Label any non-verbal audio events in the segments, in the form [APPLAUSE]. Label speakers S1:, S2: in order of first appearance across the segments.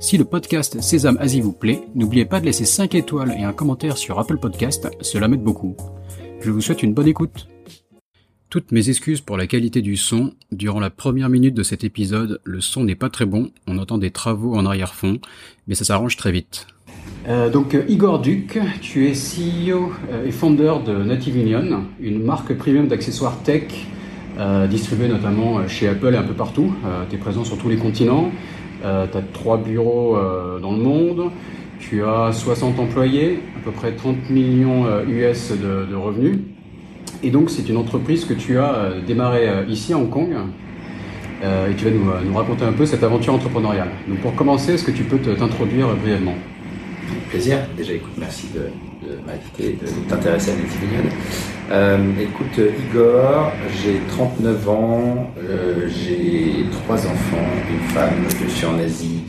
S1: Si le podcast Sésame Asie vous plaît, n'oubliez pas de laisser 5 étoiles et un commentaire sur Apple Podcast, cela m'aide beaucoup. Je vous souhaite une bonne écoute. Toutes mes excuses pour la qualité du son. Durant la première minute de cet épisode, le son n'est pas très bon, on entend des travaux en arrière-fond, mais ça s'arrange très vite. Euh, donc euh, Igor Duc, tu es CEO euh, et founder de Native Union, une marque premium d'accessoires tech distribuée notamment chez Apple et un peu partout. tu es présent sur tous les continents. Euh, tu as trois bureaux euh, dans le monde, tu as 60 employés, à peu près 30 millions US euh, de, revenus. Et donc c'est une entreprise que tu as démarrée ici à Hong Kong. et tu vas nous, raconter un peu cette aventure entrepreneuriale. Donc pour commencer, est-ce que tu peux t'introduire brièvement?
S2: Plaisir. Déjà, écoute, merci de, de m'inviter, de t'intéresser à Multimillion. Euh, écoute, Igor, j'ai 39 ans, euh, j'ai trois enfants, une femme, je suis en Asie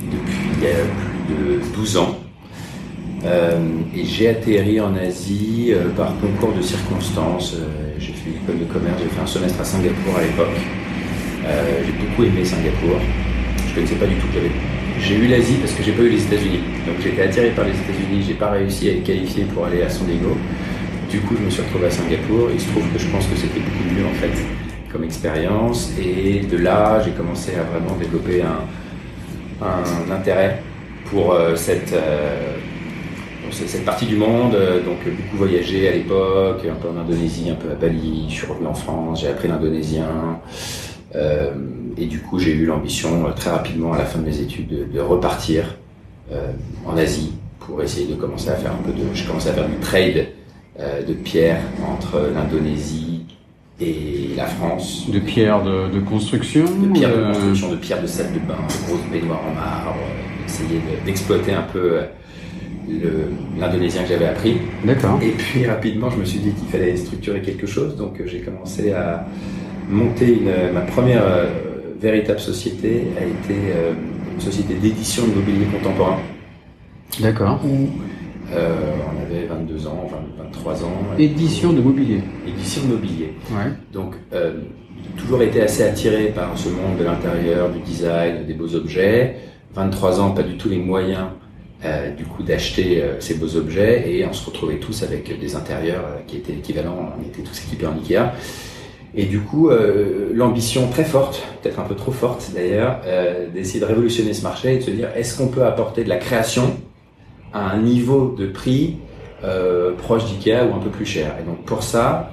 S2: depuis plus de 12 ans. Euh, et j'ai atterri en Asie par concours de circonstances. J'ai fait l'école de commerce, j'ai fait un semestre à Singapour à l'époque. j'ai beaucoup aimé Singapour. Je ne connaissais pas du tout qu'il y avait j'ai eu l'Asie parce que j'ai pas eu les États-Unis. Donc j'étais attiré par les États-Unis, j'ai pas réussi à être qualifié pour aller à San Diego. Du coup, je me suis retrouvé à Singapour. Il se trouve que je pense que c'était beaucoup mieux en fait comme expérience. Et de là, j'ai commencé à vraiment développer un, intérêt pour euh, cette, euh, cette partie du monde. Donc beaucoup voyagé à l'époque, un peu en Indonésie, un peu à Bali. Je suis revenu en France, j'ai appris l'indonésien. Euh, et du coup, j'ai eu l'ambition euh, très rapidement à la fin de mes études de, repartir euh, en Asie pour essayer de commencer à faire un peu de. Je commençais à faire du trade de pierres entre l'Indonésie et la France.
S1: De pierres de, construction
S2: De pierres de... construction, de pierres de salle de bain, de grosses baignoires en marbre, essayer d'exploiter un peu l'indonésien que j'avais appris.
S1: D'accord.
S2: Et puis rapidement, je me suis dit qu'il fallait structurer quelque chose, donc j'ai commencé à monter une, ma première euh, véritable société a été euh, une société d'édition de mobilier contemporain.
S1: D'accord.
S2: Euh, on avait 22 ans, 23 ans.
S1: Édition de mobilier.
S2: Édition de mobilier.
S1: Ouais.
S2: Donc, toujours été assez attiré par ce monde de l'intérieur, du design, des beaux objets. 23 ans, pas du tout les moyens du coup d'acheter ces beaux objets et on se retrouvait tous avec des intérieurs qui étaient équivalents, on était tous équipés en Ikea. Et du coup, euh, l'ambition très forte, peut-être un peu trop forte d'ailleurs, euh, d'essayer de révolutionner ce marché et de se dire est-ce qu'on peut apporter de la création à un niveau de prix euh, proche d'IKEA ou un peu plus cher? Et donc pour ça,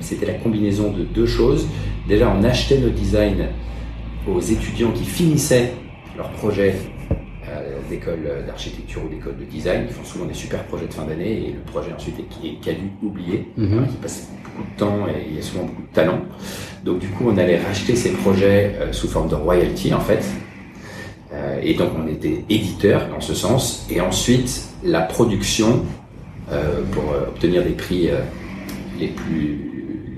S2: c'était la combinaison de deux choses. Déjà, on achetait nos designs aux étudiants qui finissaient leur projet d'école d'architecture ou d'école de design. Ils font souvent des super projets de fin d'année et le projet ensuite est, est caduc, oublié, mm qui passe beaucoup de temps et il y a souvent beaucoup de talent. Donc du coup, on allait racheter ces projets euh, sous forme de royalty en fait. Euh, et donc on était éditeur dans ce sens. Et ensuite, la production euh, pour obtenir des prix les plus,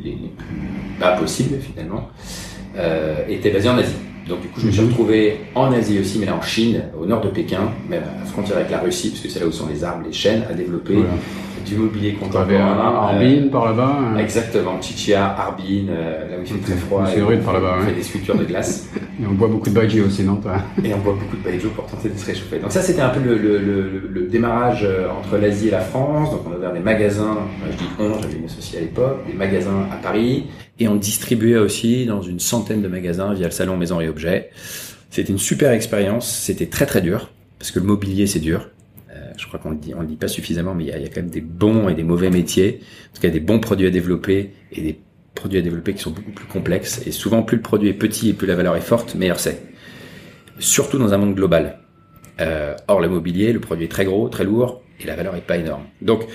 S2: les, plus bas possibles finalement était basée en Asie. Donc du coup, je me suis retrouvé en Asie aussi, mais là en Chine, au nord de Pékin, mais à la frontière avec la Russie, parce que c'est là où sont les arbres, les chênes, à développer du mobilier contemporain.
S1: Harbin euh, par là-bas.
S2: Hein. Exactement, Chichia, Harbin, euh, là où il fait très froid.
S1: C'est rude par là-bas.
S2: On fait des sculptures de glace. [LAUGHS]
S1: et on boit beaucoup de baijiu aussi, non toi [LAUGHS]
S2: Et on boit beaucoup de baijiu pour tenter de se réchauffer. Donc ça, c'était un peu le, le, le, le démarrage euh, entre l'Asie et la France. Donc on a ouvert des magasins, je dis on, j'avais une associée à l'époque, des magasins à Paris. Et on distribuait aussi dans une centaine de magasins via le salon Maison et Objets. C'était une super expérience, c'était très très dur, parce que le mobilier c'est dur je crois qu'on le dit, le dit pas suffisamment, mais il y, a, quand même des bons et des mauvais métiers. En tout cas, des bons produits à développer et des produits à développer qui sont beaucoup plus complexes. Et souvent, plus le produit est petit et plus la valeur est forte, meilleur c'est. Surtout dans un monde global. Euh, or, le mobilier, le produit est très gros, très lourd, et la valeur est pas énorme. Donc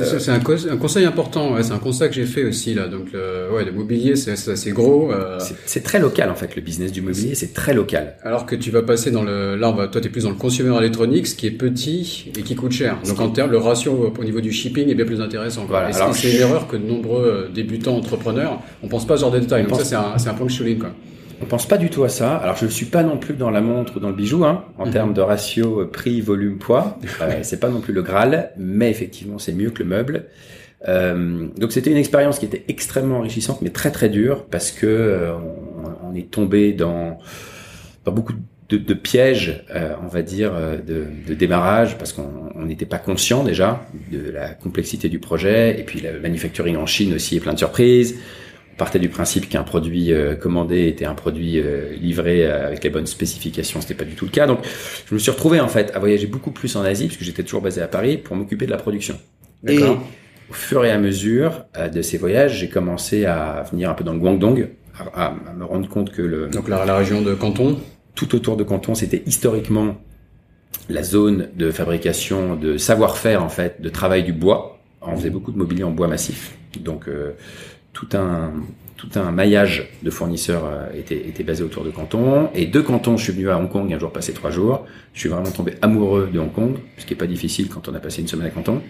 S1: euh, c'est un, un, conseil important. Ouais, c'est un constat que j'ai fait aussi là. Donc le, ouais, le mobilier, c'est assez gros. Euh...
S2: C'est très local en fait. Le business du mobilier, c'est très local.
S1: Alors que tu vas passer dans le, là, on va, toi, t'es plus dans le consumer électronique, ce qui est petit et qui coûte cher. Donc en termes, le ratio au niveau du shipping est bien plus intéressant. Voilà. Et c'est une erreur que de nombreux euh, débutants entrepreneurs, on pense pas à ce genre de détails. Donc ça, c'est un, c'est un point que je souligne quoi.
S2: On pense pas du tout à ça. Alors je ne suis pas non plus dans la montre ou dans le bijou, hein, en mhm. termes de ratio prix, volume, poids. [LAUGHS] Euh, c'est pas non plus le Graal, mais effectivement c'est mieux que le meuble. Euh, donc c'était une expérience qui était extrêmement enrichissante, mais très très dure parce que euh, on, est tombé dans, dans beaucoup de, de pièges, euh, on va dire, de, de démarrage parce qu'on n'était pas conscient déjà de la complexité du projet et puis le manufacturing en Chine aussi est plein de surprises partait du principe qu'un produit euh, commandé était un produit euh, livré euh, avec les bonnes spécifications. C'était pas du tout le cas. Donc, je me suis retrouvé en fait à voyager beaucoup plus en Asie puisque j'étais toujours basé à Paris pour m'occuper de la production. Et au fur et à mesure de ces voyages, j'ai commencé à venir un peu dans le Guangdong, à, me rendre compte que le
S1: donc la, la région de Canton,
S2: tout autour de Canton, c'était historiquement la zone de fabrication de savoir-faire en fait, de travail du bois. On faisait beaucoup de mobilier en bois massif. Donc tout un tout un maillage de fournisseurs euh, était, était basé autour de Canton. Et de Canton, je suis venu à Hong Kong un jour passé trois jours. Je suis vraiment tombé amoureux de Hong Kong, ce qui est pas difficile quand on a passé une semaine à Canton.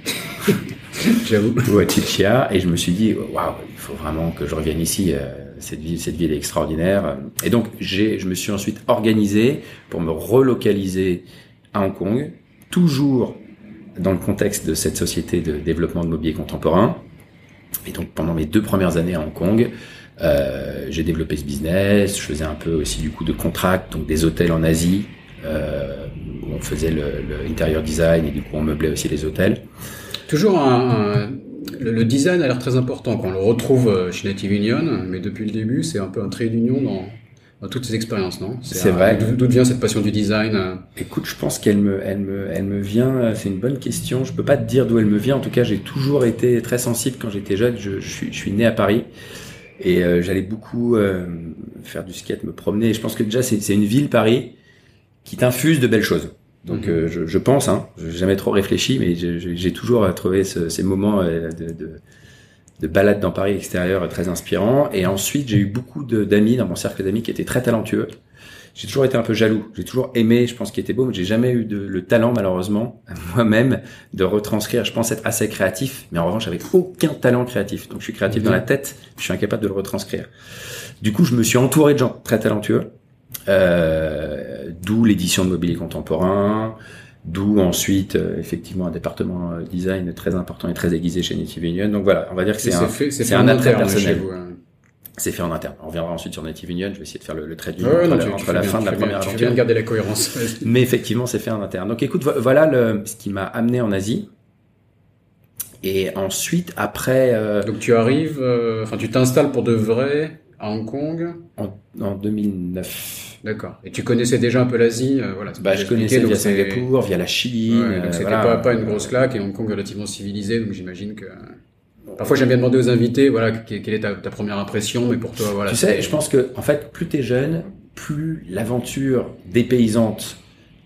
S2: [LAUGHS]
S1: J'avoue.
S2: Ou à Chichia. Et je me suis dit, waouh, il faut vraiment que je revienne ici. Euh, cette ville, cette ville est extraordinaire. Et donc, j'ai, je me suis ensuite organisé pour me relocaliser à Hong Kong, toujours dans le contexte de cette société de développement de mobilier contemporain et donc pendant mes deux premières années à Hong Kong, euh, j'ai développé ce business. Je faisais un peu aussi du coup de contract, donc des hôtels en Asie euh, où on faisait le, le design et du coup on meublait aussi les hôtels.
S1: Toujours un, le, design a l'air très important quand on le retrouve euh, chez Native Union, mais depuis le début c'est un peu un trait d'union dans dans toutes ces expériences, non?
S2: C'est vrai.
S1: D'où vient cette passion du design euh?
S2: Écoute, je pense qu'elle me, elle me, elle me vient. Euh, c'est une bonne question. Je peux pas te dire d'où elle me vient. En tout cas, j'ai toujours été très sensible quand j'étais jeune. Je, je, suis, je suis né à Paris et euh, j'allais beaucoup faire du skate, me promener. Et je pense que déjà, c'est une ville Paris qui t'infuse de belles choses. Donc, mhm. je, je, pense, hein, j'ai jamais trop réfléchi, mais j'ai toujours trouvé ce, ces moments de, de de balades dans Paris extérieur très inspirant. Et ensuite, j'ai eu beaucoup d'amis dans mon cercle d'amis qui étaient très talentueux. J'ai toujours été un peu jaloux. J'ai toujours aimé, je pense, qu'il était beau, mais j'ai jamais eu de, le talent, malheureusement, [LAUGHS] moi-même, de retranscrire. Je pense être assez créatif, mais en revanche, avec aucun talent créatif. Donc, je suis créatif dans la tête, je suis incapable de le retranscrire. Du coup, je me suis entouré de gens très talentueux, euh, d'où l'édition de mobilier contemporain, D'où ensuite, euh, effectivement, un département euh, design très important et très aiguisé chez Native Union. Donc voilà, on va dire que c'est un, c'est un attrait personnel. Hein. C'est fait en interne. On reviendra ensuite sur Native Union. Je vais essayer de faire le, trait du entre, la, fin de la première aventure. Tu
S1: viens de garder la cohérence. [LAUGHS]
S2: Mais effectivement, c'est fait en interne. Donc écoute, voilà le, ce qui m'a amené en Asie. Et ensuite, après. Euh,
S1: Donc tu arrives, enfin tu t'installes pour de vrai à Hong Kong
S2: en, en 2009.
S1: D'accord. Et tu connaissais déjà un peu l'Asie, euh, voilà.
S2: Bah, je connaissais via Singapour, via la Chine.
S1: Ouais, donc euh, c'était pas, pas une grosse claque et Hong Kong relativement civilisé, donc j'imagine que. Parfois, j'aime bien demander aux invités, voilà, quelle est ta, ta, première impression, mais pour toi, voilà.
S2: Tu sais, je pense que, en fait, plus t'es jeune, plus l'aventure dépaysante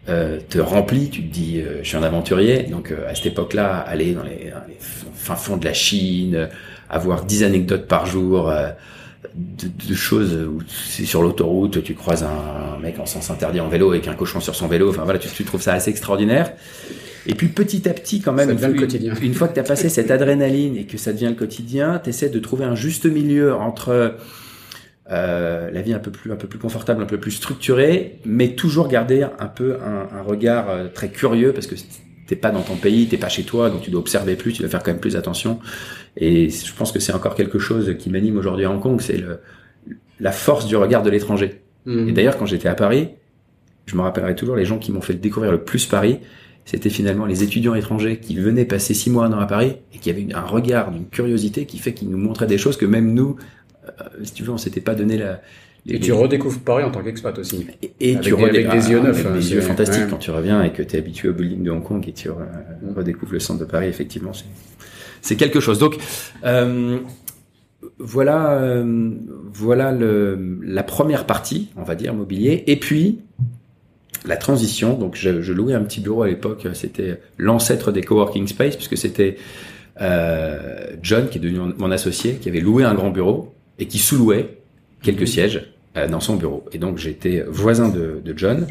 S2: euh, te remplit. Tu te dis, euh, je suis un aventurier. Donc, euh, à cette époque-là, aller dans les, dans les fins fonds de la Chine, avoir 10 anecdotes par jour, de, de, choses où c'est sur l'autoroute, tu croises un, mec en sens interdit en vélo avec un cochon sur son vélo. Enfin voilà, tu, tu trouves ça assez extraordinaire. Et puis petit à petit, quand même,
S1: une, le quotidien.
S2: une, fois que tu as passé cette adrénaline et que ça devient le quotidien, tu essaies de trouver un juste milieu entre euh, la vie un peu plus un peu plus confortable, un peu plus structurée, mais toujours garder un peu un, un regard euh, très curieux parce que t'es pas dans ton pays, t'es pas chez toi, donc tu dois observer plus, tu dois faire quand même plus attention. Et je pense que c'est encore quelque chose qui m'anime aujourd'hui à Hong Kong, c'est la force du regard de l'étranger. Mhm. Et d'ailleurs, quand j'étais à Paris, je me rappellerai toujours les gens qui m'ont fait découvrir le plus Paris, c'était finalement les étudiants étrangers qui venaient passer six mois, un an à Paris et qui avaient un regard, une curiosité qui fait qu'ils nous montraient des choses que même nous, euh, si tu veux, on s'était pas donné la,
S1: et tu redécouvres Paris en tant qu'expat aussi.
S2: Et, tu redécouvres des yeux neufs. Des yeux fantastiques quand tu reviens et que tu es habitué au building de Hong Kong et tu mm. redécouvres le centre de Paris, effectivement, c'est quelque chose. Donc, euh, voilà, euh, voilà le, la première partie, on va dire, mobilier. Et puis, la transition. Donc, je, je louais un petit bureau à l'époque. C'était l'ancêtre des coworking space, puisque c'était euh, John, qui est devenu mon associé, qui avait loué un grand bureau et qui sous-louait quelques sièges dans son bureau. Et donc, j'étais voisin de, de John.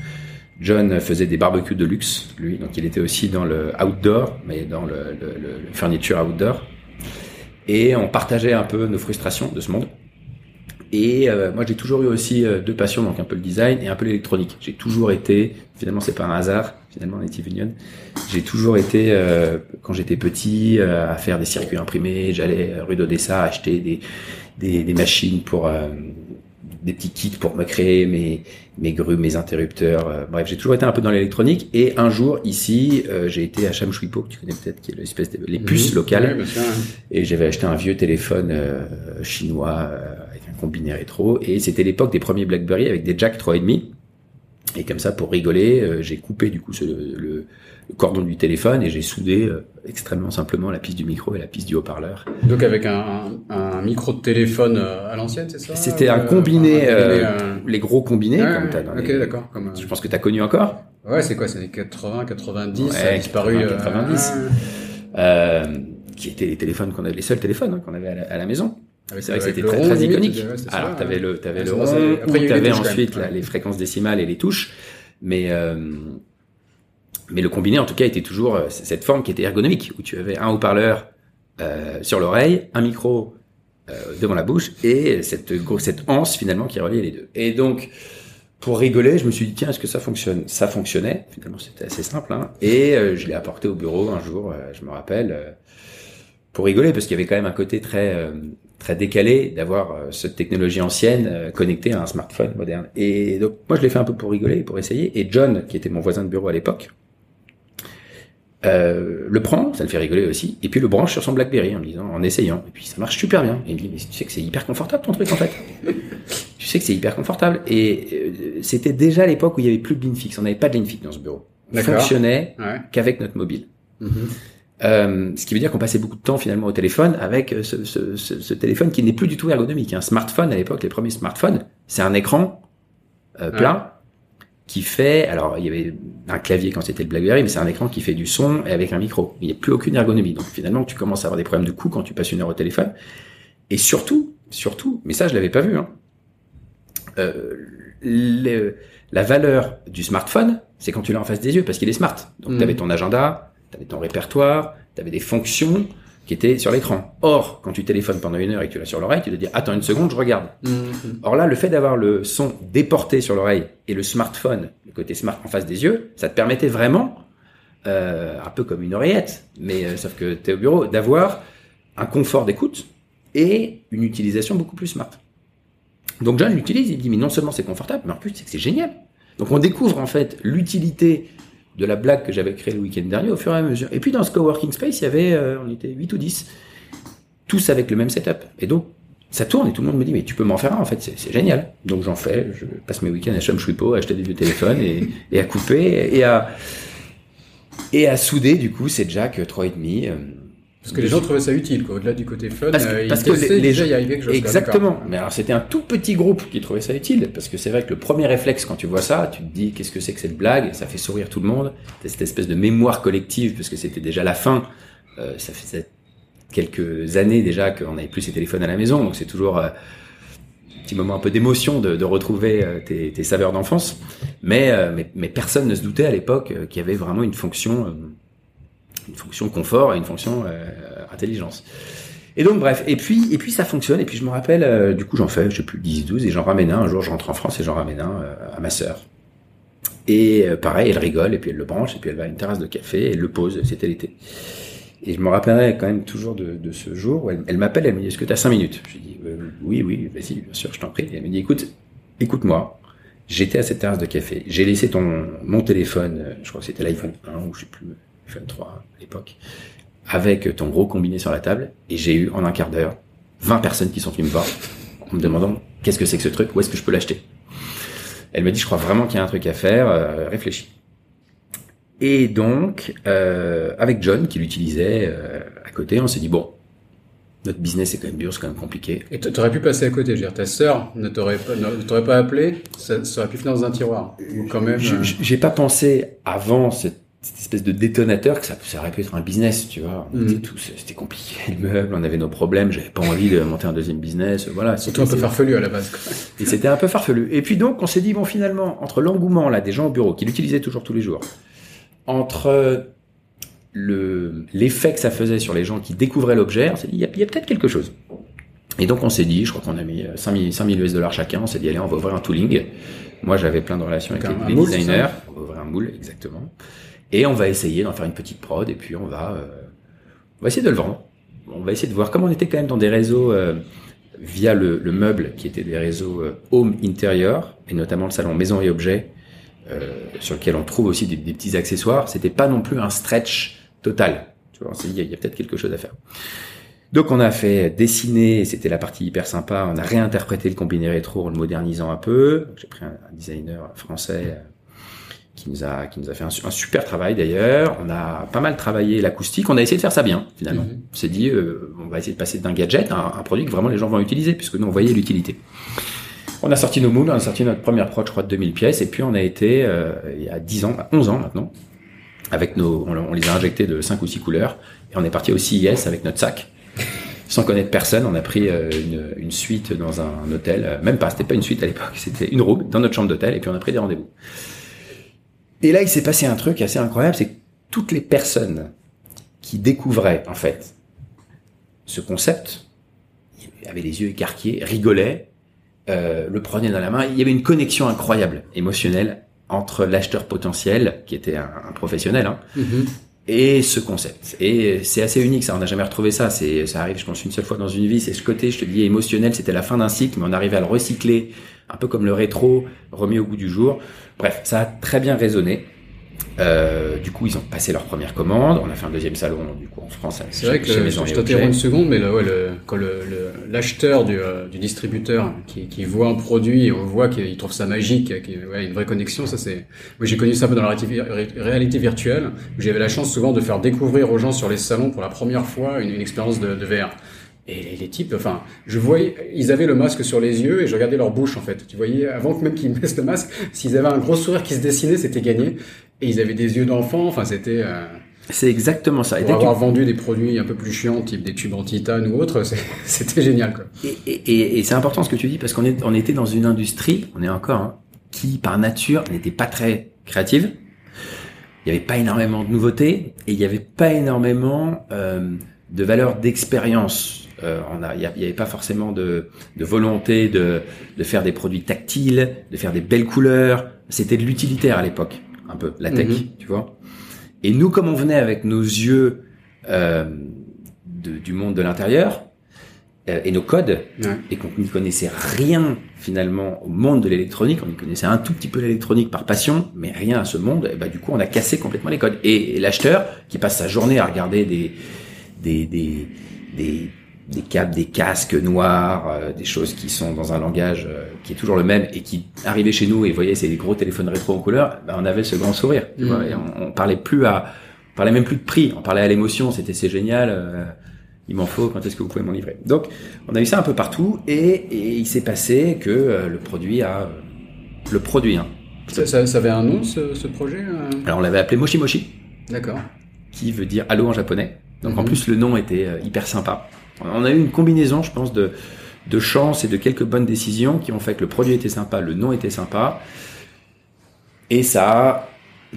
S2: John faisait des barbecues de luxe, lui, donc il était aussi dans le outdoor, mais dans le, le, furniture outdoor. Et on partageait un peu nos frustrations de ce monde. Et euh, moi, j'ai toujours eu aussi euh, deux passions, donc un peu le design et un peu l'électronique. J'ai toujours été, finalement, c'est pas un hasard, finalement, Native Union. J'ai toujours été, euh, quand j'étais petit, à faire des circuits imprimés. J'allais rue d'Odessa acheter des, des, des, machines pour des petits kits pour me créer mes, mes grues, mes interrupteurs. Euh, bref, j'ai toujours été un peu dans l'électronique. Et un jour, ici, euh, j'ai été à Chamshuipo, que tu connais peut-être, qui est l'espèce de, les puces locales. Et j'avais acheté un vieux téléphone euh, chinois avec un combiné rétro. Et c'était l'époque des premiers BlackBerry avec des jacks 3,5. Et comme ça, pour rigoler, j'ai coupé du coup ce, le, cordon du téléphone et j'ai soudé euh, extrêmement simplement la piste du micro et la piste du haut-parleur.
S1: Donc avec un, un, micro de téléphone euh, à l'ancienne, c'est ça?
S2: C'était un euh, combiné, les gros combinés
S1: comme t'as dans Ok, d'accord.
S2: Je pense que tu as connu encore?
S1: Ouais, c'est quoi C'est les 80, 90, ça a disparu.
S2: 90. Euh, qui étaient les téléphones qu'on avait, les seuls téléphones hein, qu'on avait à la, maison. Ah c'est vrai que c'était très, très iconique. Alors, t'avais le, t'avais le rond, t'avais ensuite les fréquences décimales et les touches, mais euh, mais le combiné, en tout cas, était toujours euh, cette forme qui était ergonomique, où tu avais un haut-parleur euh, sur l'oreille, un micro euh, devant la bouche, et cette, cette anse finalement qui reliait les deux. Et donc, pour rigoler, je me suis dit, tiens, est-ce que ça fonctionne? Ça fonctionnait, finalement c'était assez simple, hein, et euh, je l'ai apporté au bureau un jour, je me rappelle, pour rigoler, parce qu'il y avait quand même un côté très très décalé d'avoir cette technologie ancienne connectée à un smartphone moderne. Et donc moi je l'ai fait un peu pour rigoler, pour essayer. Et John, qui était mon voisin de bureau à l'époque, euh, le prend, ça le fait rigoler aussi, et puis le branche sur son BlackBerry en disant, en essayant, et puis ça marche super bien. Et il me dit, mais tu sais que c'est hyper confortable ton truc en fait. [LAUGHS] tu sais que c'est hyper confortable. Et euh, c'était déjà l'époque où il y avait plus de ligne fixe, on n'avait pas de ligne fixe dans ce bureau. On fonctionnait qu'avec notre mobile. Mm-hmm. Euh, ce qui veut dire qu'on passait beaucoup de temps finalement au téléphone avec ce, ce, ce, téléphone qui n'est plus du tout ergonomique. Un smartphone à l'époque, les premiers smartphones, c'est un écran plat qui fait, alors il y avait un clavier quand c'était le BlackBerry, mais c'est un écran qui fait du son et avec un micro. Il n'y a plus aucune ergonomie. Donc finalement, tu commences à avoir des problèmes de cou quand tu passes une heure au téléphone. Et surtout, surtout, mais ça je l'avais pas vu, hein, euh, la valeur du smartphone, c'est quand tu l'as en face des yeux parce qu'il est smart. Donc mm. tu avais ton agenda, tu avais ton répertoire, tu avais des fonctions qui était sur l'écran. Or, quand tu téléphones pendant une heure et que tu l'as sur l'oreille, tu te dis attends une seconde, je regarde. Mm-hmm. Or là, le fait d'avoir le son déporté sur l'oreille et le smartphone, le côté smart en face des yeux, ça te permettait vraiment, euh, un peu comme une oreillette, mais euh, sauf que tu es au bureau, d'avoir un confort d'écoute et une utilisation beaucoup plus smart. Donc John l'utilise, il dit mais non seulement c'est confortable, mais en plus c'est que c'est génial. Donc on découvre en fait l'utilité de la blague que j'avais créée le week-end dernier au fur et à mesure. Et puis dans ce coworking space, il y avait, euh, on était 8 ou 10, tous avec le même setup. Et donc, ça tourne et tout le monde me dit, mais tu peux m'en faire un, en fait, c'est génial. Donc j'en fais, je passe mes week-ends à Chamchouipo, à acheter des vieux téléphones et, et, à couper et à, et à souder, du coup, ces jacks 3,5.
S1: Parce que les gens trouvaient ça utile, quoi. Au-delà du côté fun,
S2: parce que, euh, parce que les, déjà y arrivait quelque chose. Exactement. Mais alors c'était un tout petit groupe qui trouvait ça utile, parce que c'est vrai que le premier réflexe quand tu vois ça, tu te dis qu'est-ce que c'est que cette blague, ça fait sourire tout le monde. cette espèce de mémoire collective, parce que c'était déjà la fin. Euh, ça faisait quelques années déjà qu'on n'avait plus ces téléphones à la maison, donc c'est toujours euh, un petit moment un peu d'émotion de, de, retrouver euh, tes, tes, saveurs d'enfance. Mais, mais, mais personne ne se doutait à l'époque qu'il y avait vraiment une fonction une fonction confort et une fonction euh, intelligence. Et donc bref, et puis et puis ça fonctionne et puis je me rappelle euh, du coup j'en fais je sais plus 10 12 et j'en ramène un un jour je rentre en France et j'en ramène un euh, à ma sœur. Et pareil, elle rigole et puis elle le branche et puis elle va à une terrasse de café et elle le pose, c'était l'été. Et je me rappellerai quand même toujours de, ce jour où elle, m'appelle, elle me dit est-ce que tu as 5 minutes? Je dis oui oui, vas-y, bien sûr, je t'en prie. Et elle me dit écoute, écoute-moi. J'étais à cette terrasse de café, j'ai laissé ton mon téléphone, je crois que c'était l'iPhone 1 ou je sais plus iPhone 3 à l'époque, avec ton gros combiné sur la table, et j'ai eu en un quart d'heure 20 personnes qui sont venues me voir en me demandant qu'est-ce que c'est que ce truc, où est-ce que je peux l'acheter? Elle me dit, je crois vraiment qu'il y a un truc à faire, euh, réfléchis. Et donc, euh, avec John, qui l'utilisait euh, à côté, on s'est dit, bon, Notre business est quand même dur, c'est quand même compliqué.
S1: Et tu aurais pu passer à côté, je veux dire, ta sœur ne t'aurait pas, ne t'aurait pas appelé, ça, ça, aurait pu finir dans un tiroir. Ou quand même.
S2: J'ai pas pensé avant cette, cette, espèce de détonateur que ça, ça aurait pu être un business, tu vois.
S1: Mm.
S2: C'était compliqué, [LAUGHS] le meuble, on avait nos problèmes, j'avais pas envie de monter un deuxième business, voilà.
S1: Surtout un peu farfelu à la base. Quoi.
S2: Et c'était un peu farfelu. Et puis donc, on s'est dit, bon, finalement, entre l'engouement, là, des gens au bureau, qui l'utilisaient toujours tous les jours, entre le l'effet que ça faisait sur les gens qui découvraient l'objet, on s'est dit, il y a, a peut-être quelque chose. Et donc on s'est dit, je crois qu'on a mis 5000 5000 US dollars chacun, on s'est dit allez on va ouvrir un tooling. Moi j'avais plein de relations avec les,
S1: moule,
S2: designers, on va ouvrir un moule exactement. Et on va essayer d'en faire une petite prod et puis on va euh, on va essayer de le vendre. On va essayer de voir comme on était quand même dans des réseaux euh, via le, le, meuble qui étaient des réseaux euh, home intérieur et notamment le salon maison et objets sur lequel on trouve aussi des, des petits accessoires. C'était pas non plus un stretch total. Tu vois, il y a, a peut-être quelque chose à faire. Donc on a fait dessiner, c'était la partie hyper sympa, on a réinterprété le combiné rétro en le modernisant un peu. J'ai pris un, un, designer français qui nous a qui nous a fait un, un super travail d'ailleurs. On a pas mal travaillé l'acoustique, on a essayé de faire ça bien finalement. Mm -hmm. On s'est dit euh, on va essayer de passer d'un gadget à un, un, produit que vraiment les gens vont utiliser puisque nous on voyait l'utilité. On a sorti nos moules, on a sorti notre première prod je crois de 2000 pièces et puis on a été euh, il y a 10 ans, 11 ans maintenant avec nos on, on les a injectés de 5 ou 6 couleurs et on est parti au CIS avec notre sac sans connaître personne, on a pris une, une suite dans un, hôtel, même pas, c'était pas une suite à l'époque, c'était une room dans notre chambre d'hôtel, et puis on a pris des rendez-vous. Et là, il s'est passé un truc assez incroyable, c'est que toutes les personnes qui découvraient, en fait, ce concept, avaient les yeux écarquillés, rigolaient, euh, le prenaient dans la main, il y avait une connexion incroyable, émotionnelle, entre l'acheteur potentiel, qui était un, un professionnel, hein, mm -hmm et ce concept. Et c'est assez unique, ça. On n'a jamais retrouvé ça. C'est, ça arrive, je pense, une seule fois dans une vie. C'est ce côté, je te dis, émotionnel. C'était la fin d'un cycle, mais on arrivait à le recycler, un peu comme le rétro, remis au goût du jour. Bref, ça a très bien résonné. Euh, du coup, ils ont passé leur première commande. On a fait un deuxième salon, du coup, en France.
S1: C'est vrai que chez Maison je t'interromps une seconde, mais là, ouais, le, quand le, l'acheteur du, euh, du distributeur qui, qui voit un produit et on voit qu'il trouve ça magique, qu'il une vraie connexion, ça c'est. Moi, j'ai connu ça un peu dans la réalité virtuelle. où J'avais la chance souvent de faire découvrir aux gens sur les salons pour la première fois une, une expérience de, de VR. Et les types, enfin, je voyais, ils avaient le masque sur les yeux et je regardais leur bouche en fait. Tu voyais, avant que même qu'ils [LAUGHS] mettent le masque, s'ils avaient un gros sourire qui se dessinait, c'était gagné. Et ils avaient des yeux d'enfant, enfin c'était... Euh,
S2: c'est exactement ça.
S1: Pour et avoir tu... vendu des produits un peu plus chiants, type des tubes en titane ou autre, [LAUGHS] c'était génial. Quoi.
S2: Et, et, et c'est important ce que tu dis, parce qu'on on était dans une industrie, on est encore, hein, qui par nature n'était pas très créative. Il n'y avait pas énormément de nouveautés et il n'y avait pas énormément euh, de valeur d'expérience. Euh, il n'y avait pas forcément de, de volonté de, de faire des produits tactiles, de faire des belles couleurs. C'était de l'utilitaire à l'époque un peu la tech, -hmm. tu vois. Et nous, comme on venait avec nos yeux euh, de, du monde de l'intérieur euh, et nos codes, et qu'on n'y connaissait rien finalement au monde de l'électronique, on y connaissait un tout petit peu l'électronique par passion, mais rien à ce monde. Et bah du coup, on a cassé complètement les codes. Et, et l'acheteur qui passe sa journée à regarder des des des, des des câbles, des casques noirs, euh, des choses qui sont dans un langage euh, qui est toujours le même et qui arrivaient chez nous et voyez c'est des gros téléphones rétro en couleur, ben, on avait ce grand sourire. Tu
S1: Mmh.
S2: vois, et on, on, parlait plus à, on parlait même plus de prix, on parlait à l'émotion. C'était c'est génial, euh, il m'en faut. Quand est-ce que vous pouvez m'en livrer? Donc on a eu ça un peu partout et, et il s'est passé que le produit a le produit. Hein,
S1: ça, ça, ça, avait un nom ce, ce projet
S2: Alors on l'avait appelé Moshi Moshi.
S1: D'accord.
S2: Qui veut dire allô en japonais. Donc mmh. en plus le nom était hyper sympa. On a eu une combinaison, je pense, de, de chance et de quelques bonnes décisions qui ont fait que le produit était sympa, le nom était sympa. Et ça a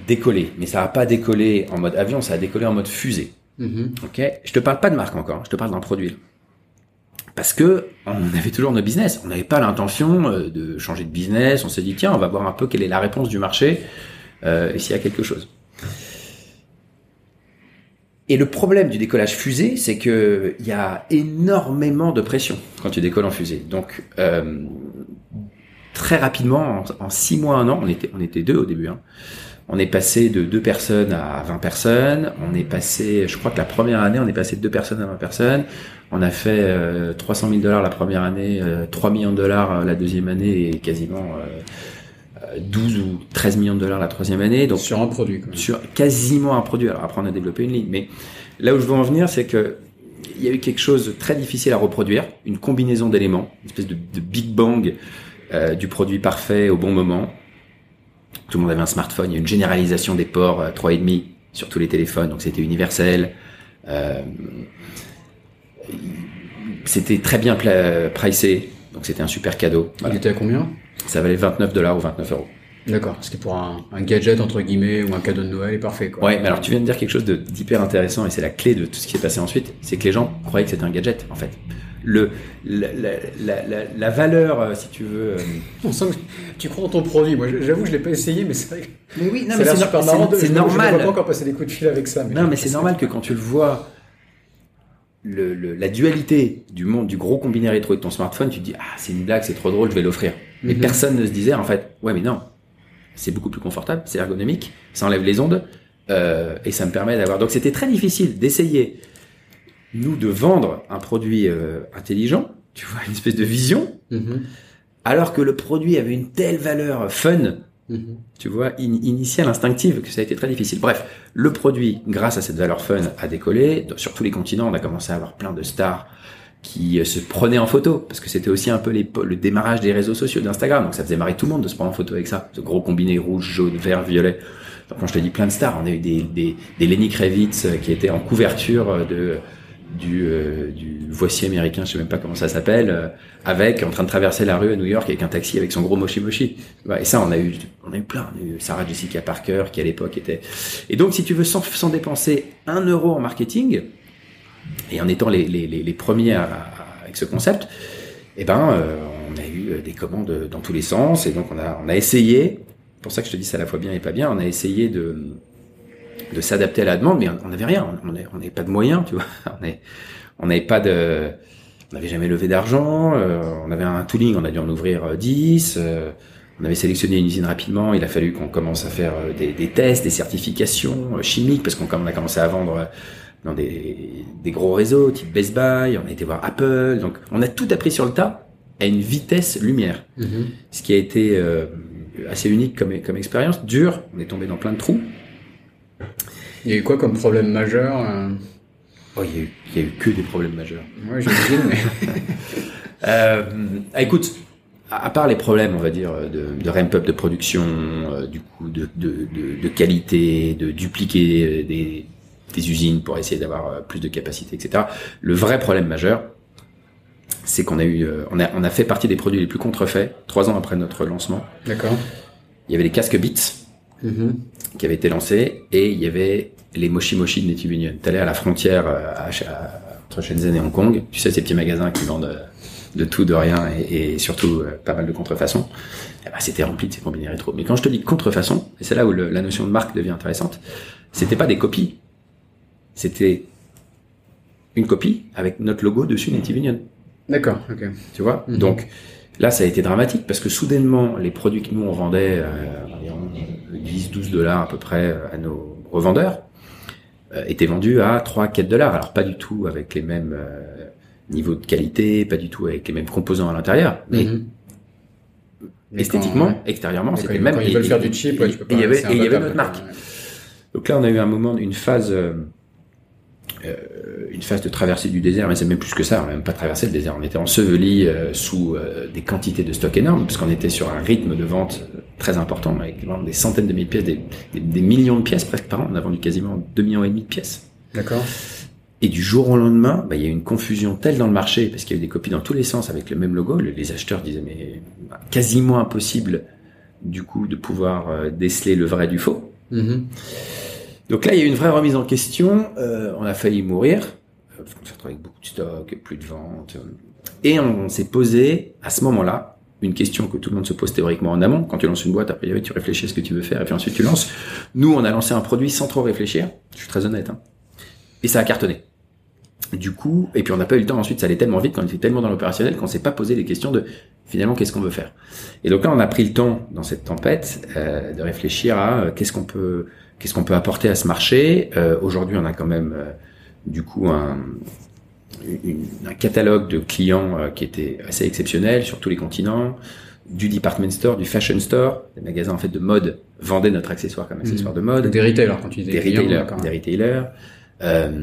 S2: décollé. Mais ça n'a pas décollé en mode avion, ça a décollé en mode fusée.
S1: Mmh.
S2: Ok? Je te parle pas de marque encore, je te parle d'un produit. Parce que on avait toujours nos business. On n'avait pas l'intention euh, de changer de business. On s'est dit, tiens, on va voir un peu quelle est la réponse du marché euh, et s'il y a quelque chose. Et le problème du décollage fusée, c'est que il y a énormément de pression quand tu décolles en fusée. Donc euh, très rapidement, en, six mois, un an, on était on était deux au début. Hein, on est passé de deux personnes à 20 personnes. On est passé, je crois que la première année, on est passé de deux personnes à 20 personnes. On a fait euh, 300 000 dollars la première année, euh, 3 millions de dollars la deuxième année et quasiment 12 ou 13 millions de dollars la troisième année. Donc
S1: sur un produit.
S2: Sur quasiment un produit. Alors après on a développé une ligne, mais là où je veux en venir, c'est que il y a eu quelque chose de très difficile à reproduire, une combinaison d'éléments, une espèce de, de big bang euh, du produit parfait au bon moment. Tout le monde avait un smartphone, il y a une généralisation des ports euh, 3,5 sur tous les téléphones, donc c'était universel. Euh, c'était très bien pricé, donc c'était un super cadeau. Voilà.
S1: Il était à combien?
S2: Ça valait 29 dollars ou 29 euros.
S1: D'accord, ce qui pour un, un gadget entre guillemets ou un cadeau de Noël est parfait quoi.
S2: Ouais, mais alors tu viens de dire quelque chose de- d'hyper intéressant et c'est la clé de tout ce qui s'est passé ensuite, c'est que les gens croyaient que c'était un gadget en fait. Le, la, la, la, la- valeur, euh, si tu veux. euh,
S1: On sent que tu crois en ton produit. Moi j'avoue je l'ai pas essayé mais c'est vrai que
S2: Mais oui,
S1: l'air super marrant. de-
S2: c'est
S1: je- Je ne
S2: normal.
S1: pas encore passer des coups de fil avec ça. Mais
S2: Non, mais c'est normal que quand tu le vois, le, le- la dualité du monde du gros combiné rétro et de ton smartphone, tu te dis ah c'est une blague, c'est trop drôle, je vais l'offrir. Mais
S1: Mhm.
S2: personne ne se disait en fait ouais mais non, c'est beaucoup plus confortable, c'est ergonomique, ça enlève les ondes euh, et ça me permet d'avoir. Donc c'était très difficile d'essayer nous de vendre un produit euh, intelligent, tu vois une espèce de vision,
S1: Mhm,
S2: alors que le produit avait une telle valeur fun
S1: mhm.
S2: tu vois, in- initiale, instinctive, que ça a été très difficile. Bref, le produit, grâce à cette valeur fun, a décollé. Sur tous les continents, on a commencé à avoir plein de stars qui euh, se prenaient en photo, parce que c'était aussi un peu le démarrage des réseaux sociaux d'Instagram, donc ça faisait marrer tout le monde de se prendre en photo avec ça, ce gros combiné rouge, jaune, vert, violet. Quand je te dis plein de stars, on a eu des, des, des Lenny Kravitz euh, qui étaient en couverture euh, de du, euh, voici américain, je sais même pas comment ça s'appelle, euh, avec en train de traverser la rue à New York avec un taxi avec son gros moshi. Ouais, Et ça, on a eu, on a eu plein. On a eu Sarah Jessica Parker qui à l'époque était. Et donc, si tu veux, sans, sans dépenser un euro en marketing et en étant les, les, les, premiers avec ce concept, eh ben, euh, on a eu des commandes dans tous les sens et donc on a, on a essayé. Pour ça que je te dis c'est à la fois bien et pas bien. On a essayé de de s'adapter à la demande, mais on n'avait rien. On n'avait pas de moyens, tu vois. [LAUGHS] On n'avait pas de, on n'avait jamais levé d'argent. euh, on avait un tooling, on a dû en ouvrir euh, 10. euh, on avait sélectionné une usine rapidement. Il a fallu qu'on commence à faire euh, des, des tests, des certifications euh, chimiques, parce qu'on on a commencé à vendre euh, dans des, des gros réseaux type Best Buy. On a été voir Apple. Donc, on a tout appris sur le tas à une vitesse lumière.
S1: Mhm.
S2: Ce qui a été euh, assez unique comme, comme expérience, dur. On est tombé dans plein de trous.
S1: Il y a eu quoi comme problème majeur euh,
S2: Oh, il y, a eu, il y a eu que des problèmes majeurs.
S1: Ouais, j'imagine. mais... [LAUGHS]
S2: Euh, ah, écoute, à, part les problèmes, on va dire, de, de ramp-up de production, euh, du coup, de, de, de, de qualité, de dupliquer des, des usines pour essayer d'avoir plus de capacité, etc. Le vrai problème majeur, c'est qu'on a eu, on a, on a fait partie des produits les plus contrefaits trois ans après notre lancement.
S1: D'accord.
S2: Il y avait les casques Beats
S1: Mhm.
S2: qui avaient été lancés et il y avait les Moshi Moshi de Native Union. T'allais à la frontière euh, à, à- entre Shenzhen et Hong Kong, tu sais ces petits magasins qui vendent de tout, de rien et, et surtout euh, pas mal de contrefaçons. Eh ben, c'était rempli de ces combinés rétro. Mais quand je te dis contrefaçon, et c'est là où le- la notion de marque devient intéressante, c'était pas des copies, c'était une copie avec notre logo dessus Native Union.
S1: D'accord. Ok.
S2: Tu vois?
S1: Mhm.
S2: Donc là, ça a été dramatique parce que soudainement, les produits que nous on vendait euh, environ 10-12 dollars à peu près à nos revendeurs euh, étaient vendus à 3-4 dollars. Alors pas du tout avec les mêmes euh, niveaux de qualité, pas du tout avec les mêmes composants à l'intérieur, mais
S1: Mhm.
S2: Esthétiquement,
S1: quand-
S2: extérieurement, c'était même.
S1: quand ils
S2: et-
S1: veulent faire du cheap,
S2: et-
S1: ouais, tu peux
S2: et
S1: pas.
S2: il y avait,
S1: c'est
S2: et il y avait notre marque. Donc là, on a eu un moment, une phase, euh, une phase de traversée du désert, mais c'est même plus que ça. On n'a même pas traversé le désert. On était enseveli euh, sous euh, des quantités de stock énormes, parce qu'on était sur un rythme de vente très important, avec vraiment des centaines de milliers de pièces, des, des- des millions de pièces presque par an. On a vendu quasiment 2 millions et demi de pièces.
S1: D'accord.
S2: Et du jour au lendemain, bah, il y a eu une confusion telle dans le marché, parce qu'il y a eu des copies dans tous les sens avec le même logo. Le- Les acheteurs disaient, mais bah, quasiment impossible, du coup, de pouvoir euh, déceler le vrai du faux.
S1: Mhm.
S2: Donc là, il y a eu une vraie remise en question. Euh, on a failli mourir euh, parce qu'on s'est retrouvé avec beaucoup de stock, plus de ventes. Et on s'est posé à ce moment-là une question que tout le monde se pose théoriquement en amont. Quand tu lances une boîte, a priori, tu réfléchis à ce que tu veux faire et puis ensuite tu lances. Nous, on a lancé un produit sans trop réfléchir. Je suis très honnête. Hein. Et ça a cartonné. Du coup, et puis on n'a pas eu le temps ensuite, ça allait tellement vite, qu'on était tellement dans l'opérationnel qu'on s'est pas posé les questions de finalement qu'est-ce qu'on veut faire? Et donc là, on a pris le temps dans cette tempête euh, de réfléchir à euh, qu'est-ce qu'on peut apporter à ce marché. Euh, Aujourd'hui, on a quand même du coup un, une- un catalogue de clients euh, qui était assez exceptionnel sur tous les continents, du department store, du fashion store, des magasins en fait de mode vendaient notre accessoire comme accessoire de mode,
S1: Des retailers quand tu dis
S2: des retailers, des retailers.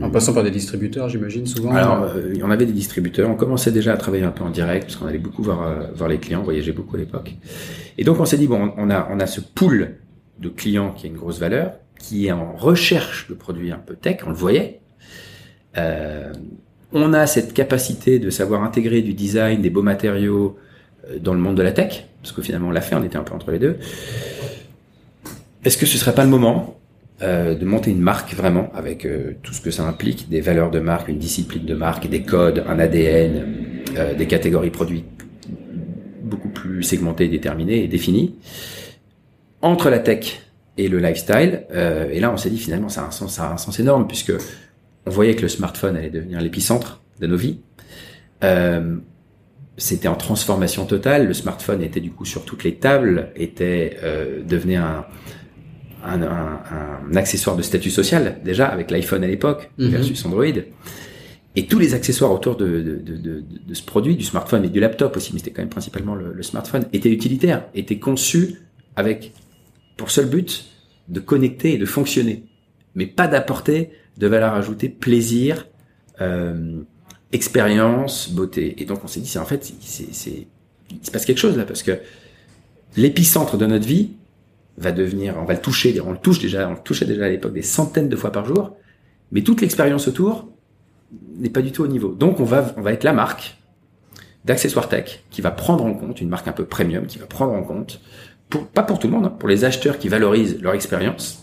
S1: en passant par des distributeurs, j'imagine souvent.
S2: Alors, on avait des distributeurs. On commençait déjà à travailler un peu en direct parce qu'on allait beaucoup voir voir les clients, on voyageait beaucoup à l'époque. Et donc on s'est dit bon, on a on a ce pool de clients qui a une grosse valeur, qui est en recherche de produits un peu tech, on le voyait. Euh, on a cette capacité de savoir intégrer du design, des beaux matériaux euh, dans le monde de la tech, parce que finalement on l'a fait, on était un peu entre les deux. Est-ce que ce serait pas le moment euh, de monter une marque vraiment avec euh, tout ce que ça implique, des valeurs de marque, une discipline de marque, des codes, un ADN, euh, des catégories produits beaucoup plus segmentées, déterminées et définies entre la tech et le lifestyle. Et là, on s'est dit finalement, ça a ça a un sens énorme puisque on voyait que le smartphone allait devenir l'épicentre de nos vies. Euh, c'était en transformation totale. Le smartphone était du coup sur toutes les tables, était euh, devenait un, un, un, un, accessoire de statut social déjà avec l'iPhone à l'époque mhm. versus Android. Et tous les accessoires autour de, de, de, de, ce produit, du smartphone et du laptop aussi, mais c'était quand même principalement le, le smartphone, étaient utilitaires, étaient conçus avec pour seul but de connecter et de fonctionner, mais pas d'apporter de valeur ajoutée, plaisir, euh, expérience, beauté. Et donc on s'est dit, c'est en fait, c'est, il se passe quelque chose là, parce que l'épicentre de notre vie va devenir, on va le toucher, on le touche déjà, on le touchait déjà à l'époque des centaines de fois par jour, mais toute l'expérience autour n'est pas du tout au niveau. Donc on va, on va être la marque d'accessoires tech qui va prendre en compte une marque un peu premium, qui va prendre en compte pas pour tout le monde, hein, pour les acheteurs qui valorisent leur expérience,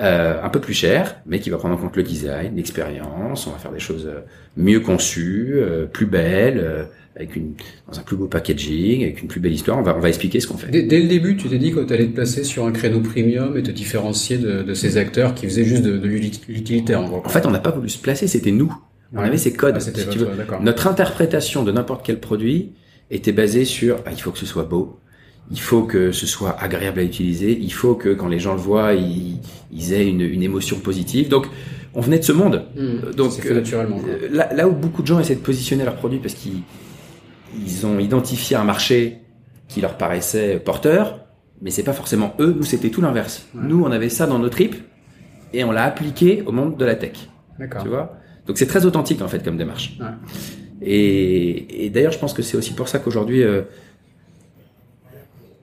S2: euh, un peu plus cher, mais qui va prendre en compte le design, l'expérience. On va faire des choses euh, mieux conçues, euh, plus belles, euh, avec une dans un plus beau packaging, avec une plus belle histoire. On va on va expliquer ce qu'on fait.
S1: Dès, dès, le début, tu t'es dit que tu allais te placer sur un créneau premium et te différencier de, de ces acteurs qui faisaient juste de, de l'utilitaire. En,
S2: en fait, on n'a pas voulu se placer, c'était nous. On avait ces codes. Ah, si veux. Notre interprétation de n'importe quel produit était basée sur ah, il faut que ce soit beau, il faut que ce soit agréable à utiliser, il faut que quand les gens le voient, ils, ils aient une, une, émotion positive. Donc, on venait de ce monde.
S1: Mmh, Donc, fait naturellement.
S2: Euh, là, là, où beaucoup de gens essaient de positionner leurs produits parce qu'ils ils ont identifié un marché qui leur paraissait porteur, mais c'est pas forcément eux. Nous, c'était tout l'inverse. Ouais. Nous, on avait ça dans nos tripes et on l'a appliqué au monde de la tech.
S1: D'accord.
S2: Tu vois? Donc, c'est très authentique en fait comme démarche.
S1: Ouais.
S2: Et, et d'ailleurs, je pense que c'est aussi pour ça qu'aujourd'hui. Euh,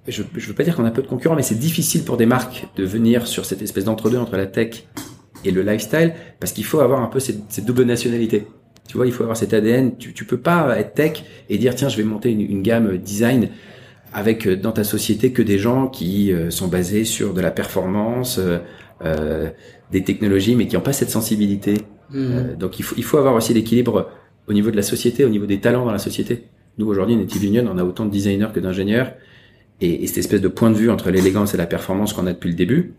S2: je ne veux pas dire qu'on a peu de concurrents, mais c'est difficile pour des marques de venir sur cette espèce d'entre-deux entre la tech et le lifestyle, parce qu'il faut avoir un peu cette, cette, double nationalité. Tu vois, il faut avoir cet ADN. Tu, tu peux pas être tech et dire tiens, je vais monter une, une gamme design avec euh, dans ta société que des gens qui euh, sont basés sur de la performance, euh, euh des technologies, mais qui n'ont pas cette sensibilité. Mmh. donc il faut, il faut avoir aussi l'équilibre au niveau de la société, au niveau des talents dans la société. Nous aujourd'hui, Native Union, on a autant de designers que d'ingénieurs et, et, cette espèce de point de vue entre l'élégance et la performance qu'on a depuis le début,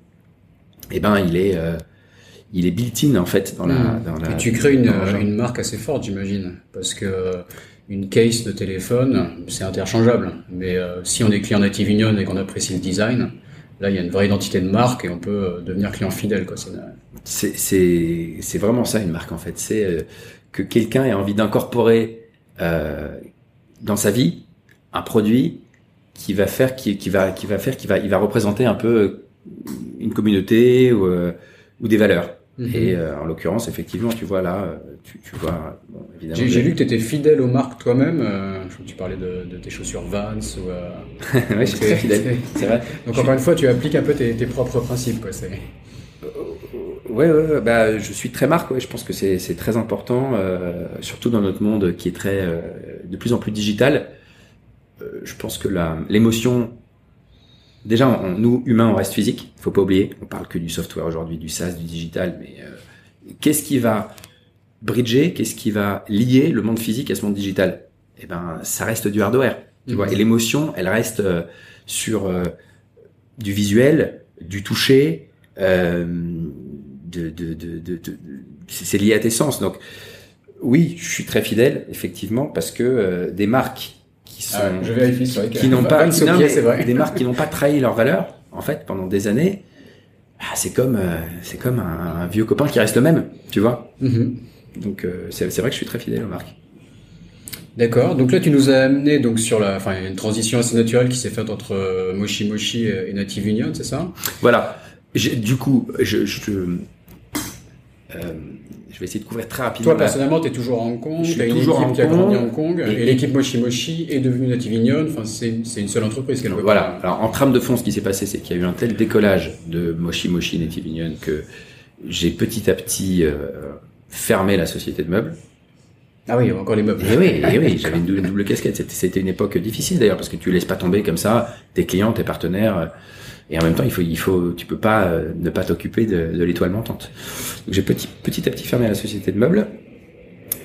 S2: eh ben il est euh, il est built-in en fait dans la,
S1: mmh.
S2: dans la
S1: Et tu crées une, une marque assez forte, j'imagine, parce que une case de téléphone, c'est interchangeable. Mais euh, si on est client Native Union et qu'on apprécie le design, là, il y a une vraie identité de marque et on peut euh, devenir client fidèle. Quoi.
S2: C'est, c'est, c'est vraiment ça une marque en fait. C'est euh, que quelqu'un ait envie d'incorporer euh, dans sa vie un produit qui va faire, qui, qui va, qui va faire, qui va, il va représenter un peu une communauté ou, euh, ou des valeurs. -hmm. Et euh, en l'occurrence, effectivement, tu vois là, tu, tu vois, bon, évidemment.
S1: J'ai lu que tu étais fidèle aux marques toi-même. Euh, tu parlais de, de, tes chaussures Vans ou.
S2: oui, je suis très fidèle. [LAUGHS] C'est vrai.
S1: Donc je encore une fois, tu appliques un peu tes, tes propres principes, quoi. C'est.
S2: Ouais, ouais, ouais, bah, je suis très marque. Ouais, je pense que c'est très important, euh, surtout dans notre monde qui est très, euh, de plus en plus digital. Euh, je pense que l'émotion déjà, on, nous, humains, on reste physique. Il faut pas oublier. On parle que du software aujourd'hui, du SaaS, du digital. Mais euh, qu'est-ce qui va bridger, qu'est-ce qui va lier le monde physique à ce monde digital? Eh ben, ça reste du hardware. Tu mmh. vois. Et l'émotion, elle reste euh, sur du visuel, du toucher. de, de, de, de, de c'est lié à tes sens. Donc, oui, je suis très fidèle, effectivement, parce que des marques qui sont
S1: ah, je vérifie, vrai
S2: qui n'ont [LAUGHS] pas qui, non, vrai. des marques qui n'ont pas trahi leur valeur en fait pendant des années ah, c'est comme euh, c'est comme un, un, vieux copain qui reste le même tu vois
S1: mm -hmm.
S2: donc euh, c'est vrai que je suis très fidèle aux marques
S1: D'accord. Donc là, tu nous as amené donc sur la, enfin, une transition assez naturelle qui s'est faite entre euh, Moshi Moshi et Native Union, c'est ça?
S2: Voilà. Du coup, je, je euh, je vais essayer de couvrir très rapidement.
S1: Toi, personnellement, tu es toujours à Hong Kong, as une toujours équipe qui a grandi à Hong Kong, et, l'équipe Moshi Moshi est devenue Native Union, enfin, c'est une seule entreprise qu'elle
S2: Voilà. Alors, en trame de fond, ce qui s'est passé, c'est qu'il y a eu un tel décollage de Moshi Moshi Native Union que j'ai petit à petit euh, fermé la société de meubles.
S1: Ah oui, encore les meubles.
S2: Et oui, et oui [LAUGHS] j'avais une, double casquette. C'était une époque difficile d'ailleurs, parce que tu laisses pas tomber comme ça tes clients, tes partenaires et en même temps, il faut, il faut, tu peux pas euh, ne pas t'occuper de, de l'étoile montante. Donc j'ai petit, petit à petit fermé la société de meubles.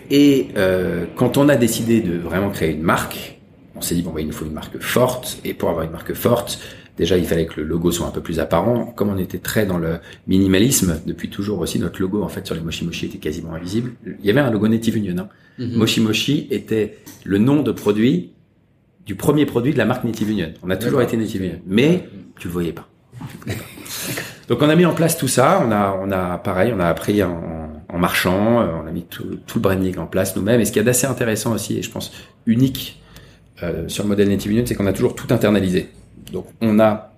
S2: Et euh, quand on a décidé de vraiment créer une marque, on s'est dit bon, bah, il nous faut une marque forte. Et pour avoir une marque forte, déjà il fallait que le logo soit un peu plus apparent. Comme on était très dans le minimalisme depuis toujours aussi, notre logo en fait sur les Moshi Moshi était quasiment invisible. Il y avait un logo Native Union. Hein. Mm-hmm. Moshi Moshi était le nom de produit du premier produit de la marque Native Union. On a toujours été Native Union, mais tu le voyais pas. Donc on a mis en place tout ça. On a, on a pareil, on a appris en, marchant. Euh, on a mis tout, le branding en place nous-mêmes. Et ce qui est d'assez intéressant aussi, et je pense unique euh, sur le modèle Native Union, c'est qu'on a toujours tout internalisé. Donc on a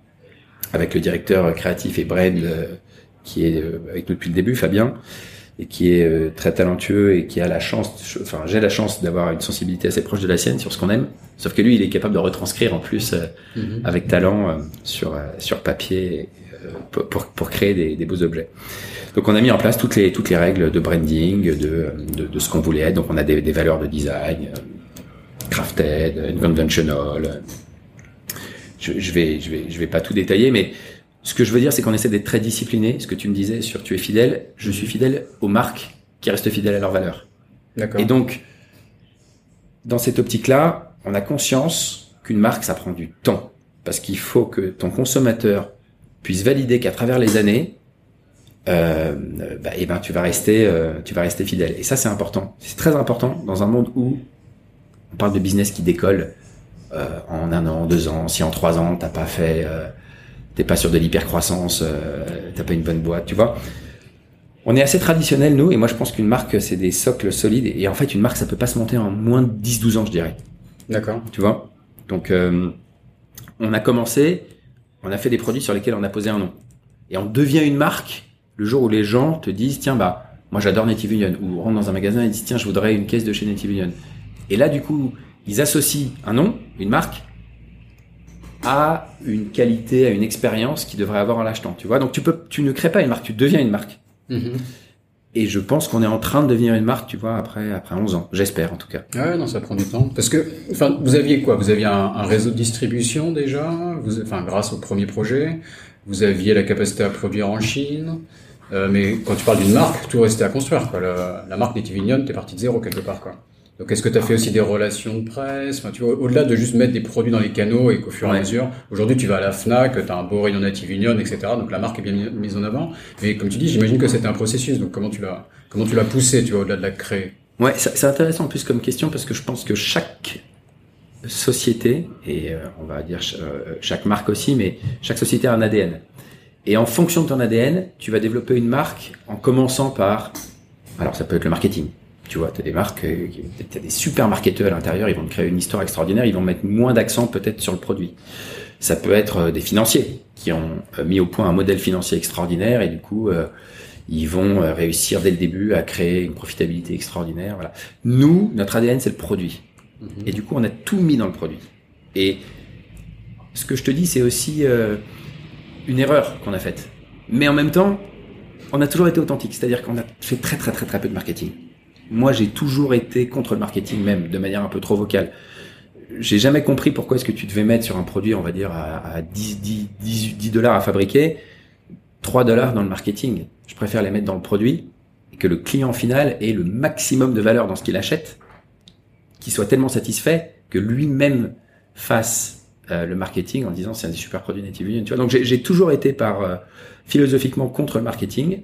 S2: avec le directeur créatif et brand euh, qui est avec nous depuis le début, Fabien et qui est euh, très talentueux et qui a la chance, enfin j'ai la chance d'avoir une sensibilité assez proche de la sienne sur ce qu'on aime. Sauf que lui, il est capable de retranscrire en plus euh, mhm. avec talent euh, sur sur papier pour, pour, créer des, des, beaux objets. Donc on a mis en place toutes les toutes les règles de branding, de de, de ce qu'on voulait être. Donc on a des, des valeurs de design, crafted, conventional. Je, je vais je vais je vais pas tout détailler, mais ce que je veux dire, c'est qu'on essaie d'être très discipliné. Ce que tu me disais sur tu es fidèle, je suis fidèle aux marques qui restent fidèles à leurs valeurs. D'accord. Et donc, dans cette optique-là, on a conscience qu'une marque, ça prend du temps. Parce qu'il faut que ton consommateur puisse valider qu'à travers les années, euh, bah, eh ben, tu vas rester, euh, tu vas rester fidèle. Et ça, c'est important. C'est très important dans un monde où on parle de business qui décolle euh, en un an, deux ans. Si en trois ans, t'as pas fait euh, t'es pas sûr de l'hypercroissance, euh, t'as pas une bonne boîte, tu vois. On est assez traditionnel nous, et moi je pense qu'une marque c'est des socles solides, et en fait une marque ça peut pas se monter en moins de 10-12 ans, je dirais.
S1: D'accord.
S2: Tu vois? Donc euh, on a commencé, on a fait des produits sur lesquels on a posé un nom, et on devient une marque le jour où les gens te disent tiens bah moi j'adore Native Union, ou rentrent dans un magasin et disent tiens je voudrais une caisse de chez Native Union. Et là du coup ils associent un nom, une marque, à une qualité, à une expérience qu'il devrait avoir en l'achetant. Tu vois, donc tu peux, tu ne crées pas une marque, tu deviens une marque. Mm-hmm. Et je pense qu'on est en train de devenir une marque, tu vois, après après 11 ans. J'espère en tout cas.
S1: Ouais, non, ça prend du temps. Parce que, enfin, vous aviez quoi? Vous aviez un, réseau de distribution déjà, vous, enfin, grâce au premier projet? Vous aviez la capacité à produire en Chine? Euh, mais quand tu parles d'une marque, tout restait à construire. Quoi. La, la marque Native Union, t'es parti de zéro quelque part. Quoi. Donc, est-ce que tu as fait aussi des relations de presse? Enfin, tu vois, Au-delà de juste mettre des produits dans les canaux et qu'au fur et à mesure, aujourd'hui, tu vas à la FNAC, tu as un beau rayon Native Union, etc. Donc, la marque est bien mise en avant. Mais comme tu dis, j'imagine que c'était un processus. Donc, comment tu l'as comment tu l'as poussé, tu vois, au-delà de la créer?
S2: Ouais, c'est intéressant en plus comme question parce que je pense que chaque société, et euh, on va dire euh, chaque marque aussi, mais chaque société a un ADN. Et en fonction de ton ADN, tu vas développer une marque en commençant par, alors ça peut être le marketing, tu vois, tu as des marques, euh, tu as des super marketeurs à l'intérieur, ils vont te créer une histoire extraordinaire, ils vont mettre moins d'accent peut-être sur le produit. Ça peut être euh, des financiers qui ont euh, mis au point un modèle financier extraordinaire et du coup, ils vont réussir dès le début à créer une profitabilité extraordinaire. Voilà. Nous, notre ADN, c'est le produit. Mhm. Et du coup, on a tout mis dans le produit. Et ce que je te dis, c'est aussi une erreur qu'on a faite. Mais en même temps, on a toujours été authentique. C'est-à-dire qu'on a fait très très très très peu de marketing moi, j'ai toujours été contre le marketing même, de manière un peu trop vocale. J'ai jamais compris pourquoi est-ce que tu devais mettre sur un produit, on va dire, à, 10, 10, 10 dollars à fabriquer, 3 dollars dans le marketing. Je préfère les mettre dans le produit et que le client final ait le maximum de valeur dans ce qu'il achète, qu'il soit tellement satisfait que lui-même fasse euh, le marketing en disant c'est un super produits Native Union. Tu vois, donc j'ai toujours été par euh, philosophiquement contre le marketing.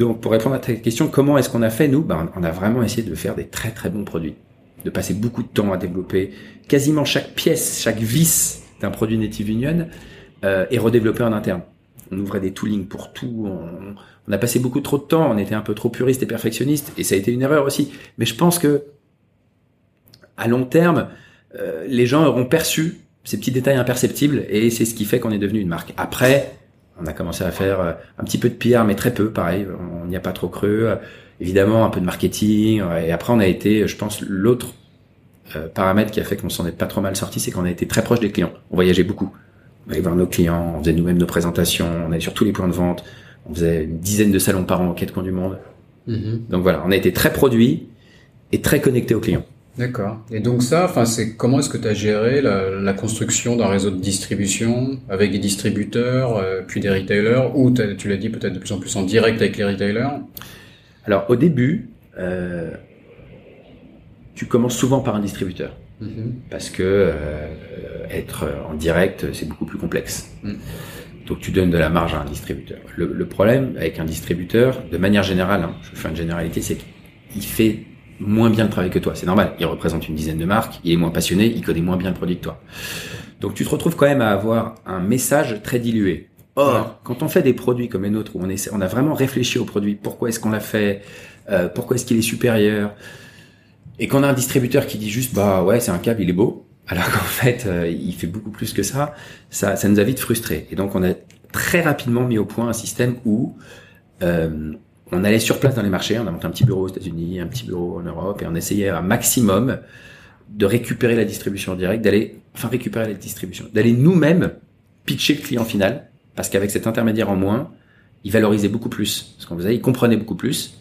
S2: Donc, pour répondre à ta question, comment est-ce qu'on a fait nous? Ben, On a vraiment essayé de faire des très très bons produits, de passer beaucoup de temps à développer quasiment chaque pièce, chaque vis d'un produit Native Union euh, et redévelopper en interne. On ouvrait des toolings pour tout. On, a passé beaucoup trop de temps. On était un peu trop puriste et perfectionniste, et ça a été une erreur aussi. Mais je pense que à long terme, euh, les gens auront perçu ces petits détails imperceptibles, et c'est ce qui fait qu'on est devenu une marque. Après, On a commencé à faire euh, un petit peu de pierre, mais très peu, pareil. On n'y a pas trop cru. Euh, évidemment, un peu de marketing. Et après, on a été, je pense, l'autre euh, paramètre qui a fait qu'on s'en est pas trop mal sorti, c'est qu'on a été très proche des clients. On voyageait beaucoup. On allait voir nos clients, on faisait nous-mêmes nos présentations, on allait sur tous les points de vente, on faisait une dizaine de salons par an au quatre coins du monde. Mm-hmm. Donc voilà, on a été très produit et très connecté aux clients.
S1: D'accord. Et donc ça, enfin, c'est comment est-ce que tu as géré la, construction d'un réseau de distribution avec des distributeurs, euh, puis des retailers, ou tu l'as dit peut-être de plus en plus en direct avec les retailers?
S2: Alors au début, euh, tu commences souvent par un distributeur. Mm-hmm. Parce que euh, être en direct, c'est beaucoup plus complexe. Mm. Donc tu donnes de la marge à un distributeur. Le, problème avec un distributeur, de manière générale, hein, je fais une généralité, c'est qu'il fait moins bien le travail que toi. C'est normal. Il représente une dizaine de marques, il est moins passionné, il connaît moins bien le produit que toi. Donc tu te retrouves quand même à avoir un message très dilué. Or, quand on fait des produits comme les nôtres, où on, essaie, on a vraiment réfléchi au produit, pourquoi est-ce qu'on l'a fait, euh, pourquoi est-ce qu'il est supérieur, et qu'on a un distributeur qui dit juste, bah ouais, c'est un câble, il est beau, alors qu'en [LAUGHS] fait, euh, il fait beaucoup plus que ça, ça, ça nous a vite frustrés. Et donc, on a très rapidement mis au point un système où euh, on allait sur place dans les marchés, on a monté un petit bureau aux États-Unis, un petit bureau en Europe, et on essayait un maximum de récupérer la distribution en direct, d'aller, enfin récupérer la distribution, d'aller nous-mêmes pitcher le client final, parce qu'avec cet intermédiaire en moins, il valorisait beaucoup plus ce qu'on faisait, il comprenait beaucoup plus,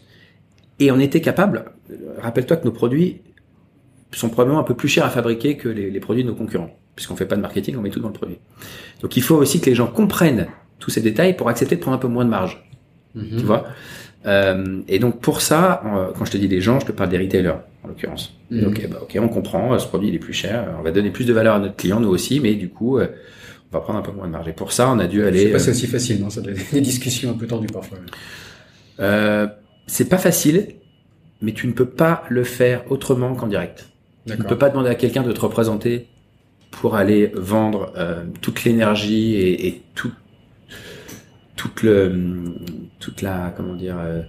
S2: et on était capable. Rappelle-toi que nos produits sont probablement un peu plus chers à fabriquer que les, produits de nos concurrents, puisqu'on fait pas de marketing, on met tout dans le produit. Donc il faut aussi que les gens comprennent tous ces détails pour accepter de prendre un peu moins de marge. Mm-hmm. Tu vois? Euh, et donc pour ça, euh, quand je te dis des gens, je te parle des retailers en l'occurrence. Mhm. Ok, bah ok, on comprend, ce produit il est plus cher, on va donner plus de valeur à notre client, nous aussi, mais du coup, euh, on va prendre un peu moins de marge. Et pour ça, on a dû aller.
S1: C'est pas aussi facile, non Ça des discussions un peu tendues parfois.
S2: Euh, c'est pas facile, mais tu ne peux pas le faire autrement qu'en direct. Tu ne peux pas demander à quelqu'un de te représenter pour aller vendre toute l'énergie et, et tout toute le toute la comment dire euh,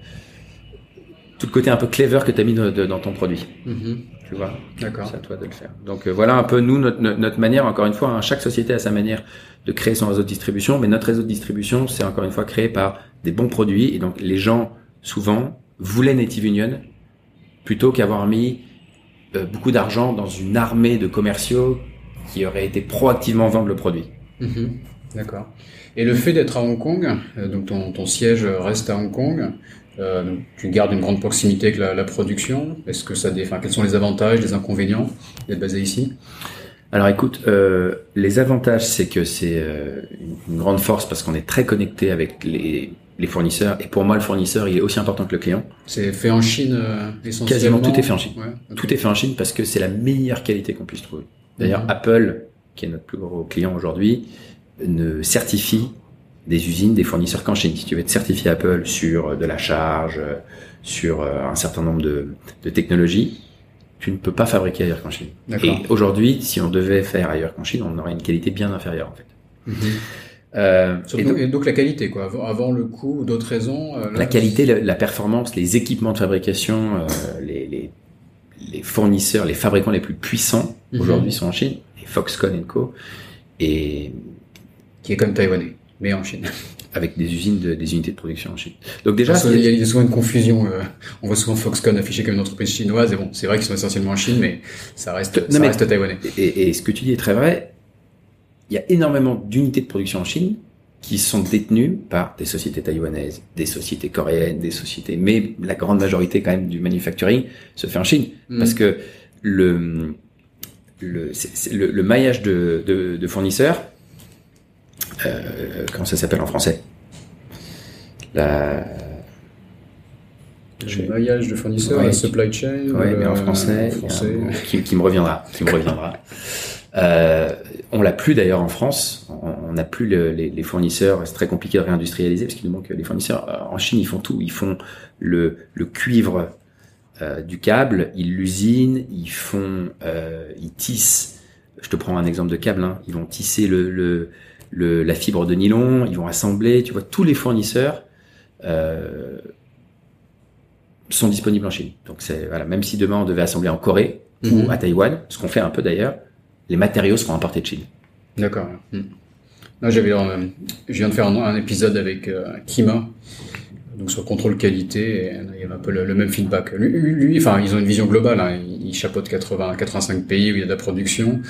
S2: tout le côté un peu clever que tu as mis dans ton produit. Mm-hmm. Tu vois? D'accord. C'est à toi de le faire. Donc euh, voilà un peu nous notre, notre manière encore une fois hein, chaque société a sa manière de créer son réseau de distribution mais notre réseau de distribution c'est encore une fois créé par des bons produits et donc les gens souvent voulaient Native Union plutôt qu'avoir mis euh, beaucoup d'argent dans une armée de commerciaux qui auraient été proactivement vendre le produit.
S1: Mm-hmm. D'accord. Et le fait d'être à Hong Kong, euh, donc ton, ton, siège reste à Hong Kong, euh, donc tu gardes une grande proximité avec la, la production. Est-ce que ça, enfin, quels sont les avantages, les inconvénients d'être basé ici?
S2: Alors écoute, euh, les avantages, c'est que c'est euh, une grande force parce qu'on est très connecté avec les, les, fournisseurs. Et pour moi, le fournisseur, il est aussi important que le client.
S1: C'est fait en Chine euh,
S2: essentiellement? Quasiment tout est fait en Chine. Tout est fait en Chine parce que c'est la meilleure qualité qu'on puisse trouver. D'ailleurs, mhm. Apple, qui est notre plus gros client aujourd'hui, ne certifie des usines, des fournisseurs qu'en Chine. Si tu veux être certifié Apple sur de la charge, sur euh, un certain nombre de, de technologies, tu ne peux pas fabriquer ailleurs qu'en Chine. Et aujourd'hui, si on devait faire ailleurs qu'en Chine, on aurait une qualité bien inférieure en fait.
S1: Mhm. Euh, et, donc, la qualité, quoi. Avant, le coût ou d'autres raisons.
S2: Euh, la qualité, la, performance, les équipements de fabrication, euh, les, les, les, fournisseurs, les fabricants les plus puissants mhm. aujourd'hui sont en Chine, et Foxconn Co. Et
S1: qui est comme taïwanais, mais en Chine. [LAUGHS]
S2: Avec des usines, de, des unités de production en Chine. Donc déjà,
S1: il y, a, souvent une confusion. Euh, on voit souvent Foxconn affiché comme une entreprise chinoise. Et bon, c'est vrai qu'ils sont essentiellement en Chine, mais ça reste, ça reste taïwanais.
S2: Et, et, ce que tu dis est très vrai. Il y a énormément d'unités de production en Chine qui sont détenues par des sociétés taïwanaises, des sociétés coréennes, des sociétés, mais la grande majorité quand même du manufacturing se fait en Chine mm. parce que le le, le, le maillage de, de, de fournisseurs euh, comment ça s'appelle en français?
S1: La... Le maillage de fournisseurs, la supply chain.
S2: Oui, mais en français, qui, qui, me reviendra, qui me reviendra. Euh, on l'a plus d'ailleurs en France. On n'a plus le, les, les, fournisseurs. C'est très compliqué de réindustrialiser parce qu'il nous manque les fournisseurs. Euh, en Chine, ils font tout. Ils font le, le cuivre euh, du câble, ils l'usinent, ils font, euh, ils tissent. Je te prends un exemple de câble. Hein. Ils vont tisser le, le le, la fibre de nylon, ils vont assembler, tu vois, tous les fournisseurs euh, sont disponibles en Chine. Donc c'est voilà, même si demain on devait assembler en Corée ou mhm. à Taïwan, ce qu'on fait un peu d'ailleurs, les matériaux seront importés de Chine.
S1: D'accord. Non, j'avais, je viens de faire un, épisode avec Kima, donc sur le contrôle qualité, et il y avait un peu le, même feedback. Lui, enfin, ils ont une vision globale. Hein. Ils, chapeautent 80, 85 pays où il y a de la production.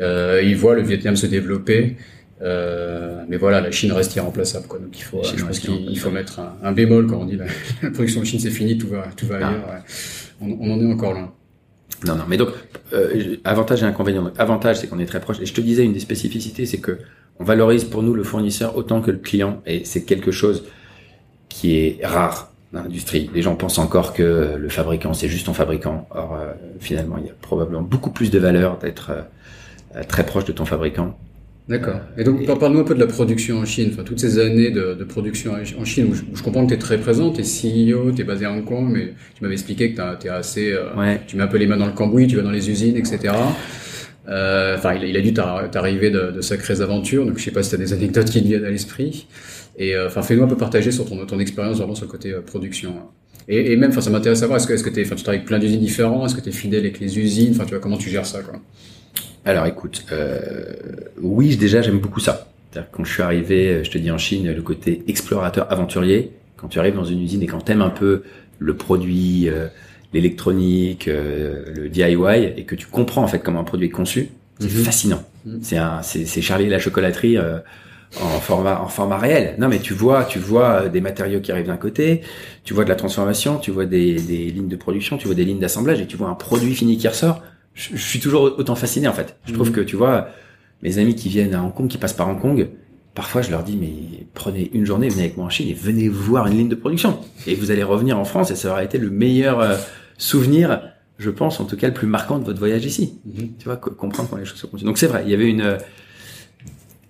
S1: Euh, ils voient le Vietnam se développer. Euh, mais voilà, la Chine reste irremplaçable. Quoi. Donc il faut, je pense qu'il faut mettre un, bémol quand on dit la, [LAUGHS] la production de Chine c'est fini, tout va, tout va ah. ailleurs. On, on, en est encore loin.
S2: Non, non, mais donc euh, avantage et inconvénient. Avantage, c'est qu'on est très proche. Et je te disais une des spécificités, c'est que on valorise pour nous le fournisseur autant que le client, et c'est quelque chose qui est rare dans l'industrie. Les gens pensent encore que le fabricant, c'est juste un fabricant. Or, euh, finalement, il y a probablement beaucoup plus de valeur d'être euh, très proche de ton fabricant.
S1: D'accord. Et donc, parle-nous un peu de la production en Chine. Enfin, toutes ces années de, de production en Chine, où je, comprends que tu es très présent, tu es CEO, tu es basé à Hong Kong, mais tu m'avais expliqué que tu es assez... Euh, ouais. Tu mets un peu les mains dans le cambouis, tu vas dans les usines, etc. Enfin, il, il, a dû t'arriver de, de sacrées aventures, donc je sais pas si tu as des anecdotes qui te viennent à l'esprit. Et euh, enfin, fais-nous un peu partager sur ton, ton expérience vraiment sur le côté euh, production. Et, et, même, enfin, ça m'intéresse à savoir, est-ce que, est-ce que tu tu travailles avec plein d'usines différentes, est-ce que tu es fidèle avec les usines, enfin, tu vois, comment tu gères ça, quoi?
S2: Alors, écoute, euh, oui, déjà, j'aime beaucoup ça. Quand je suis arrivé, je te dis en Chine, le côté explorateur, aventurier, quand tu arrives dans une usine et quand t'aimes un peu le produit, euh, l'électronique, le DIY, et que tu comprends en fait comment un produit est conçu, c'est mhm. fascinant. Mhm. C'est un, c'est Charlie la chocolaterie en format en format réel. Non mais tu vois, tu vois euh, des matériaux qui arrivent d'un côté, tu vois de la transformation, tu vois des, des lignes de production, tu vois des lignes d'assemblage et tu vois un produit fini qui ressort. Je, suis toujours autant fasciné en fait. Je trouve mhm. que tu vois mes amis qui viennent à Hong Kong, qui passent par Hong Kong, parfois je leur dis mais prenez une journée, venez avec moi en Chine et venez voir une ligne de production et vous allez revenir en France et ça aura été le meilleur euh, souvenir je pense en tout cas le plus marquant de votre voyage ici. Mhm. Tu vois comprendre comment les choses se continuent. Donc c'est vrai, il y avait une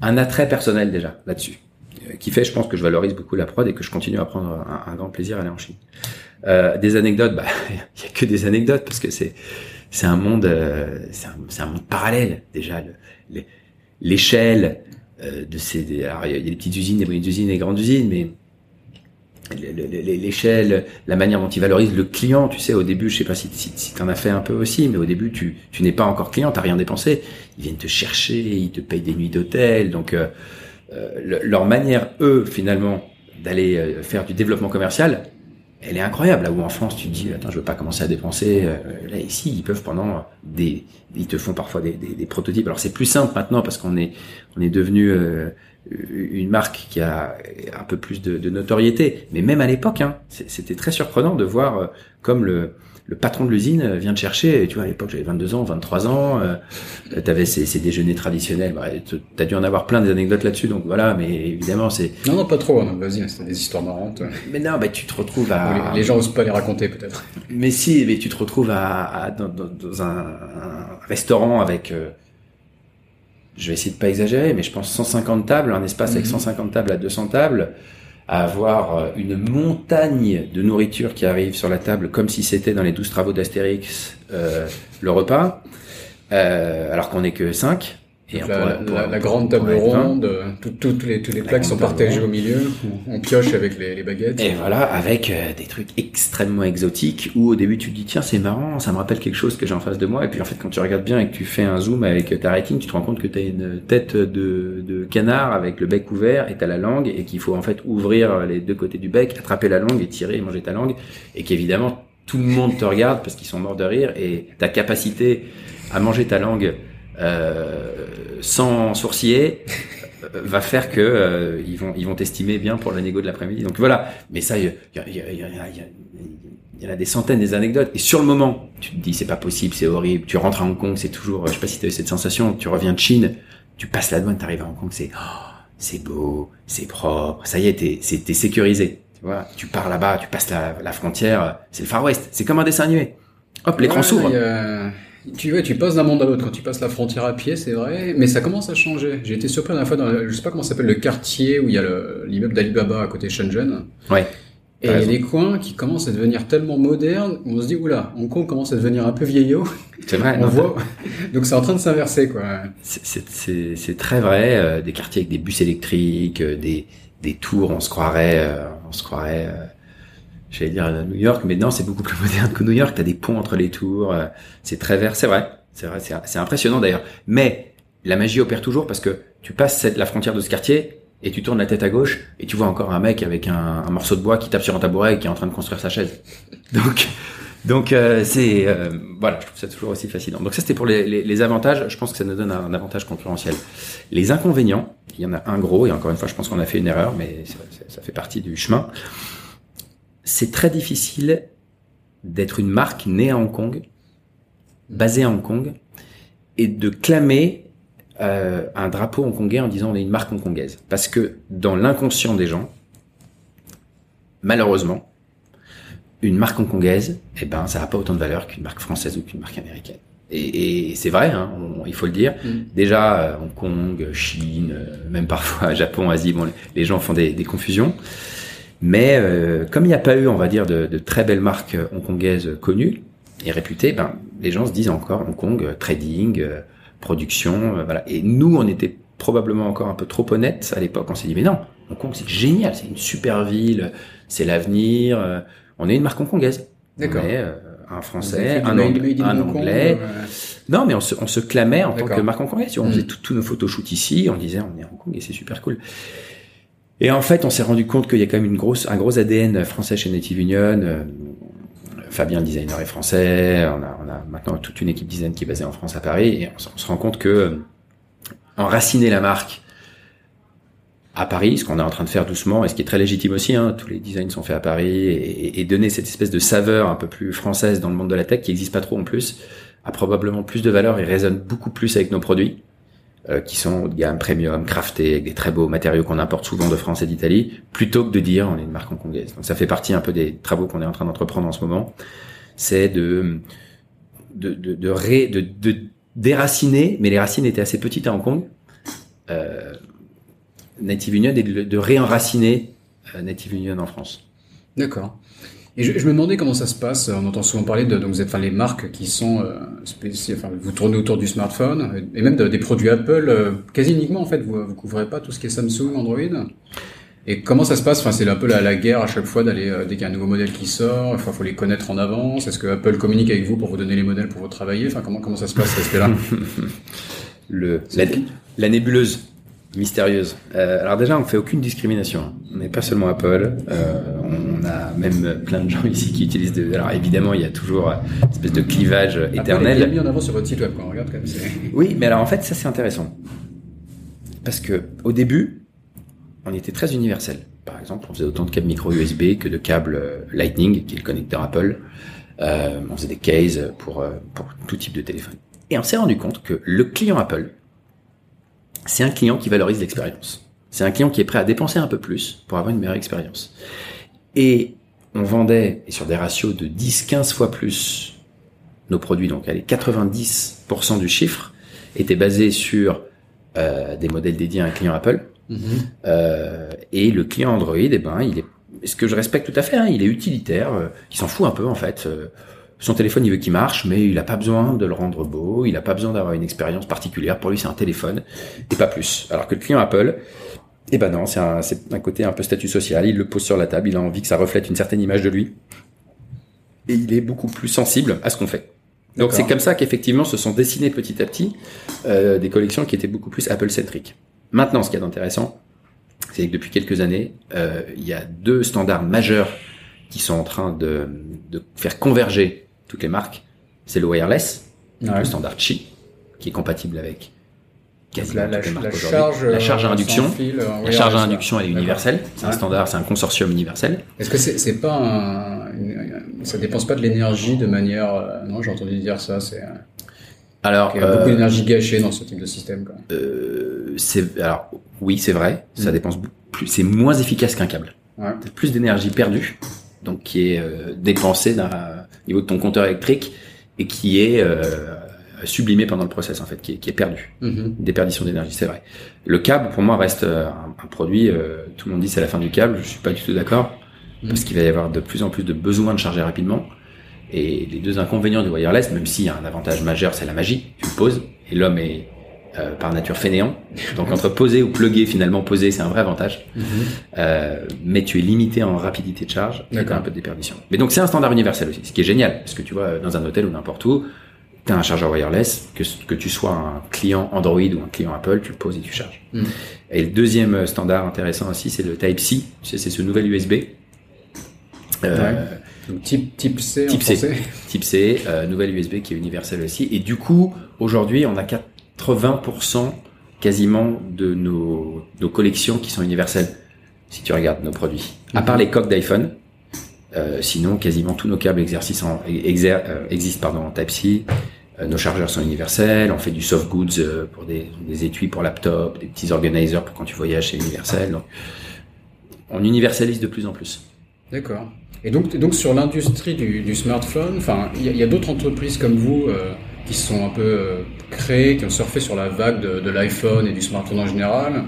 S2: un attrait personnel déjà là-dessus, euh, qui fait, je pense, que je valorise beaucoup la prod et que je continue à prendre un, grand plaisir à aller en Chine. Euh, des anecdotes, bah, [LAUGHS] il y a que des anecdotes parce que c'est c'est un monde, euh, c'est un, monde parallèle déjà. L'échelle euh, de ces, alors il y a des petites usines, des moyennes usines, des grandes usines, mais l'échelle, la manière dont ils valorisent le client. Tu sais, au début, je sais pas si, tu en as fait un peu aussi, mais au début, tu, n'es pas encore client, t'as rien dépensé. Ils viennent te chercher, ils te payent des nuits d'hôtel. Donc, euh, leur manière, eux, finalement, d'aller faire du développement commercial, elle est incroyable. Là où en France, tu dis, attends, je veux pas commencer à dépenser. Euh, là, ici, ils peuvent pendant des, ils te font parfois des, prototypes. Alors c'est plus simple maintenant parce qu'on est, on est devenu une marque qui a un peu plus de, de notoriété. Mais même à l'époque, hein, c'était très surprenant de voir euh, comme le, le patron de l'usine vient te chercher. Et tu vois, à l'époque, j'avais 22 ans, 23 ans. Euh, tu avais ces, ces, déjeuners traditionnels. Bah, tu as dû en avoir plein d'anecdotes là-dessus. Donc voilà, mais évidemment, c'est...
S1: Non, non, pas trop. Hein, Vas-y, c'est des histoires marrantes.
S2: Mais non, bah, tu te retrouves à...
S1: Les, gens osent pas les raconter, peut-être.
S2: Mais si, mais tu te retrouves à, à dans, dans, un, un, restaurant avec... Euh, je vais essayer de pas exagérer, mais je pense 150 tables, un espace avec 150 mhm. tables à 200 tables, à avoir euh, une montagne de nourriture qui arrive sur la table comme si c'était dans les 12 travaux d'Astérix euh, le repas, euh, alors qu'on n'est que 5.
S1: Et la, la, grande table ronde, toutes les, tous les plats qui sont partagés au milieu, on pioche avec les, les baguettes.
S2: Et voilà, avec euh, des trucs extrêmement exotiques, où au début tu te dis, tiens, c'est marrant, ça me rappelle quelque chose que j'ai en face de moi, et puis en fait, quand tu regardes bien et que tu fais un zoom avec ta rétine, tu te rends compte que tu as une tête de, de canard avec le bec ouvert, et tu la langue, et qu'il faut en fait ouvrir les deux côtés du bec, attraper la langue et tirer et manger ta langue, et qu'évidemment, tout le monde te regarde parce qu'ils sont morts de rire, et ta capacité à manger ta langue euh, sans sourcier euh, va faire que euh, ils vont ils vont t'estimer bien pour la négo de l'après-midi. Donc voilà. Mais ça, il y, y, y, y, en a des centaines des anecdotes. Et sur le moment, tu te dis c'est pas possible, c'est horrible. Tu rentres à Hong Kong, c'est toujours, je sais pas si tu as eu cette sensation. Tu reviens de Chine, tu passes la douane, t'arrives à Hong Kong, c'est oh, c'est beau, c'est propre. Ça y est, t'es t'es sécurisé. Tu vois, tu pars là-bas, tu passes la, la frontière, c'est le Far West. C'est comme un dessin animé. Hop, l'écran s'ouvre.
S1: Tu vois, tu passes d'un monde à l'autre quand tu passes la frontière à pied, c'est vrai, mais ça commence à changer. J'ai été surpris la fois dans, je sais pas comment s'appelle le quartier où il y a l'immeuble d'Alibaba à côté de Shenzhen.
S2: Ouais.
S1: Et il y a des coins qui commencent à devenir tellement modernes, on se dit oula, Hong Kong commence à devenir un peu vieillot.
S2: C'est vrai. [LAUGHS]
S1: on voit. Donc c'est en train de s'inverser quoi.
S2: C'est très vrai. Euh, des quartiers avec des bus électriques, euh, des des tours, on se croirait, euh, on se croirait j'allais dire New York, mais non, c'est beaucoup plus [LAUGHS] moderne que New York. T'as des ponts entre les tours, euh, c'est très vert, c'est vrai, c'est vrai, c'est impressionnant d'ailleurs. Mais la magie opère toujours parce que tu passes cette, la frontière de ce quartier et tu tournes la tête à gauche et tu vois encore un mec avec un, un morceau de bois qui tape sur un tabouret et qui est en train de construire sa chaise. [LAUGHS] Donc, donc euh, c'est euh, voilà, je trouve ça toujours aussi fascinant. Donc ça c'était pour les, les, les, avantages. Je pense que ça nous donne un, avantage concurrentiel. Les inconvénients, il y en a un gros et encore une fois, je pense qu'on a fait une erreur, mais ça, ça fait partie du chemin. C'est très difficile d'être une marque née à Hong Kong, basée à Hong Kong, et de clamer euh, un drapeau hongkongais en disant on est une marque hongkongaise. Parce que dans l'inconscient des gens, malheureusement, une marque hongkongaise, eh ben, ça n'a pas autant de valeur qu'une marque française ou qu'une marque américaine. Et, et c'est vrai, hein, il faut le dire. Mm. Déjà, euh, Hong Kong, Chine, euh, même parfois [LAUGHS] Japon, Asie, bon, les gens font des, des confusions. Mais euh, comme il n'y a pas eu, on va dire, de, de, très belles marques hongkongaises connues et réputées, ben, les gens se disent encore Hong Kong, trading, production, voilà. Et nous, on était probablement encore un peu trop honnêtes à l'époque. On s'est dit mais non, Hong Kong c'est génial, c'est une super ville, c'est l'avenir on est une marque hongkongaise. D'accord. On est euh, un français, un, anglais. Un anglais. Euh, non, mais on se, on se clamait en tant que marque hongkongaise. On faisait tous nos photoshoots ici, on disait on est Hong Kong et c'est super cool. Et en fait, on s'est rendu compte qu'il y a quand même une grosse, un gros ADN français chez Native Union. Euh, Fabien, le designer, est français. On a, on a maintenant toute une équipe design qui est basée en France à Paris. Et on, se rend compte que enraciner la marque à Paris, ce qu'on est en train de faire doucement, et ce qui est très légitime aussi, hein, tous les designs sont faits à Paris, et, et, donner cette espèce de saveur un peu plus française dans le monde de la tech, qui n'existe pas trop en plus, a probablement plus de valeur et résonne beaucoup plus avec nos produits, euh, qui sont haut de gamme, premium, craftés, des très beaux matériaux qu'on importe souvent de France et d'Italie, plutôt que de dire on est une marque hongkongaise. Donc ça fait partie un peu des travaux qu'on est en train d'entreprendre en ce moment, c'est de de de, de, ré, de, de déraciner, mais les racines étaient assez petites à Hong Kong. Euh, Native Union et de, réenraciner euh, Native Union en France.
S1: D'accord. Et je, me demandais comment ça se passe. On entend souvent parler de donc vous êtes enfin les marques qui sont euh, enfin vous tournez autour du smartphone et même des produits Apple euh, quasi uniquement en fait. Vous vous couvrez pas tout ce qui est Samsung, Android. Et comment ça se passe? Enfin c'est un peu la, guerre à chaque fois d'aller dès qu'il y a un nouveau modèle qui sort. Enfin faut les connaître en avance. Est-ce que Apple communique avec vous pour vous donner les modèles pour vous travailler? Enfin comment comment ça se passe cet aspect-là? [LAUGHS]
S2: Le la nébuleuse mystérieuse. Euh, alors déjà, on fait aucune discrimination. On n'est pas seulement Apple. Euh, on a même plein de gens [LAUGHS] ici qui utilisent. De... Alors évidemment, il y a toujours une espèce de clivage éternel.
S1: Il a mis en avant sur votre site web. Quand on regarde, comme [LAUGHS]
S2: oui, mais alors en fait, ça c'est intéressant parce que au début, on était très universel. Par exemple, on faisait autant de câbles micro USB que de câbles euh, Lightning, qui est le connecteur Apple. Euh, on faisait des cases pour, euh, pour tout type de téléphone. Et on s'est rendu compte que le client Apple c'est un client qui valorise l'expérience. C'est un client qui est prêt à dépenser un peu plus pour avoir une meilleure expérience. Et on vendait, et sur des ratios de 10-15 fois plus, nos produits, donc allez, 90% du chiffre était basé sur euh, des modèles dédiés à un client Apple. Mm-hmm. Euh, et le client Android, eh ben, il est, ce que je respecte tout à fait, hein, il est utilitaire, euh, il s'en fout un peu en fait. Son téléphone, il veut qu'il marche, mais il n'a pas besoin de le rendre beau, il n'a pas besoin d'avoir une expérience particulière. Pour lui, c'est un téléphone et pas plus. Alors que le client Apple, eh ben non, c'est un, un, côté un peu statut social. Il le pose sur la table, il a envie que ça reflète une certaine image de lui, et il est beaucoup plus sensible à ce qu'on fait. Donc c'est comme ça qu'effectivement se sont dessinées petit à petit euh, des collections qui étaient beaucoup plus Apple-centriques. Maintenant, ce qui est intéressant, c'est que depuis quelques années, euh, il y a deux standards majeurs qui sont en train de, de faire converger toutes les marques, c'est le wireless, le standard Qi, qui est compatible avec
S1: quasiment la, toutes les marques aujourd'hui.
S2: La charge à induction, la charge à induction, elle est universelle. C'est un standard, c'est un consortium universel.
S1: Est-ce que c'est c'est pas un, ça dépense pas de l'énergie de manière euh, non j'ai entendu dire ça c'est alors il y a beaucoup euh, d'énergie gâchée dans ce type de système.
S2: Euh, c'est alors oui c'est vrai, ça mm. dépense plus, c'est moins efficace qu'un câble. Ouais. Plus d'énergie perdue, donc qui est euh, dépensée d'un niveau de ton compteur électrique et qui est euh, sublimé pendant le process en fait, qui est, qui est perdu. Mm-hmm. Déperdition d'énergie, c'est vrai. Le câble, pour moi, reste euh, un, produit. Euh, tout le monde dit c'est la fin du câble. Je suis pas du tout d'accord mm. parce qu'il va y avoir de plus en plus de besoins de charger rapidement. Et les deux inconvénients du wireless, même s'il y a un avantage majeur, c'est la magie. Tu le poses et l'homme est euh, par nature fainéant. Donc entre poser ou plugger, finalement poser, c'est un vrai avantage. Mhm. euh, mais tu es limité en rapidité de charge et un peu de déperdition. Mais donc c'est un standard universel aussi, ce qui est génial, parce que tu vois, dans un hôtel ou n'importe où, tu as un chargeur wireless, que, que tu sois un client Android ou un client Apple, tu le poses et tu charges.
S1: Mm.
S2: Et le deuxième standard intéressant aussi, c'est le Type-C. Tu sais, c'est ce nouvel USB. Euh,
S1: Ouais. Donc, type, type C
S2: Type
S1: en
S2: C. Type C, euh, nouvelle USB qui est universelle aussi. Et du coup, aujourd'hui, on a 80% quasiment de nos, nos collections qui sont universelles, si tu regardes nos produits. À part
S1: Mhm.
S2: les coques d'iPhone, euh, sinon quasiment tous nos câbles exercices en, exer- euh, existent pardon, en Type-C. Euh, nos chargeurs sont universels. On fait du soft goods pour des, des étuis pour laptop, des petits organizers pour quand tu voyages, c'est universel. Donc, on universalise de plus en plus.
S1: D'accord. Et donc, et donc sur l'industrie du, du smartphone, enfin, il y a, a d'autres entreprises comme vous qui sont un peu créées, qui ont surfé sur la vague de, de l'iPhone et du smartphone en général.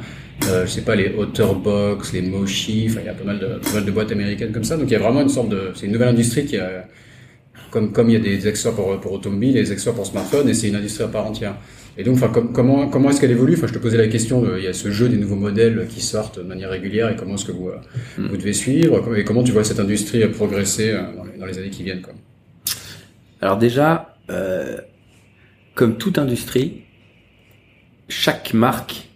S1: Euh, je sais pas, les Otterbox, les Moshi, enfin, il y a pas mal, de, pas mal de boîtes américaines comme ça. Donc il y a vraiment une sorte de, c'est une nouvelle industrie qui a, comme comme il y a des accessoires pour pour automobile, des accessoires pour smartphone, et c'est une industrie à part entière. Et donc, enfin, com- comment comment est-ce qu'elle évolue? Enfin, je te posais la question. il y a ce jeu des nouveaux modèles qui sortent de manière régulière, et comment est-ce que vous euh, vous devez suivre? Et comment tu vois cette industrie progresser euh, dans les, dans les années qui viennent quoi?
S2: Alors déjà, euh, comme toute industrie, chaque marque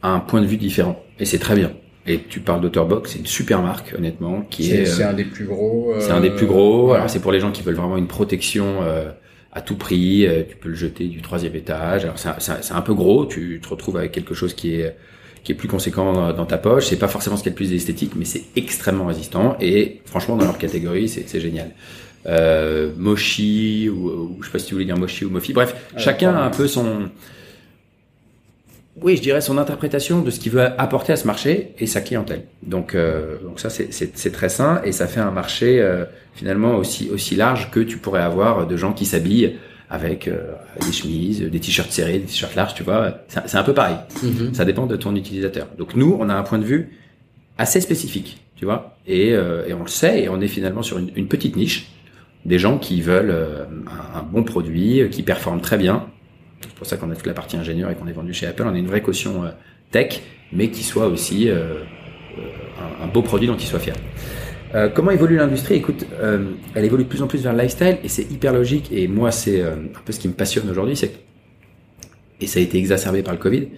S2: a un point de vue différent. Et c'est très bien. Et tu parles d'Otterbox, c'est une super marque, honnêtement, qui
S1: C'est
S2: est...
S1: c'est
S2: euh,
S1: un des plus gros. euh,
S2: c'est un des plus gros.
S1: ouais.
S2: Alors c'est pour les gens qui veulent vraiment une protection euh, à tout prix. Euh, tu peux le jeter du troisième étage. Alors c'est un- c'est c'est peu gros. Tu te retrouves avec quelque chose qui est qui est plus conséquent dans, dans ta poche. C'est pas forcément ce qui est le plus esthétique, mais c'est extrêmement résistant. Et franchement, dans leur catégorie, c'est c'est génial. Euh, Moshi ou, ou je sais pas si tu voulais dire Moshi ou Mofi. Bref,
S1: Ouais,
S2: chacun a un peu son oui, je dirais son interprétation de ce qu'il veut apporter à ce marché et sa clientèle. Donc, euh, donc ça, c'est- très sain et ça fait un marché euh, finalement aussi aussi large que tu pourrais avoir de gens qui s'habillent avec euh, des chemises, des t-shirts serrés, des t-shirts larges, tu vois. C'est un peu pareil.
S1: Mhm.
S2: Ça dépend de ton utilisateur. Donc nous, on a un point de vue assez spécifique, tu vois, et, euh, et on le sait, et on est finalement sur une, une petite niche des gens qui veulent euh, un, bon produit, euh, qui performe très bien. C'est pour ça qu'on a toute la partie ingénieur et qu'on est vendu chez Apple. On a une vraie caution euh, tech, mais qui soit aussi un, beau produit dont ils soient fiers. Comment évolue l'industrie? Écoute, elle évolue de plus en plus vers le lifestyle et c'est hyper logique. Et moi, c'est un peu ce qui me passionne aujourd'hui, c'est et ça a été exacerbé par le Covid.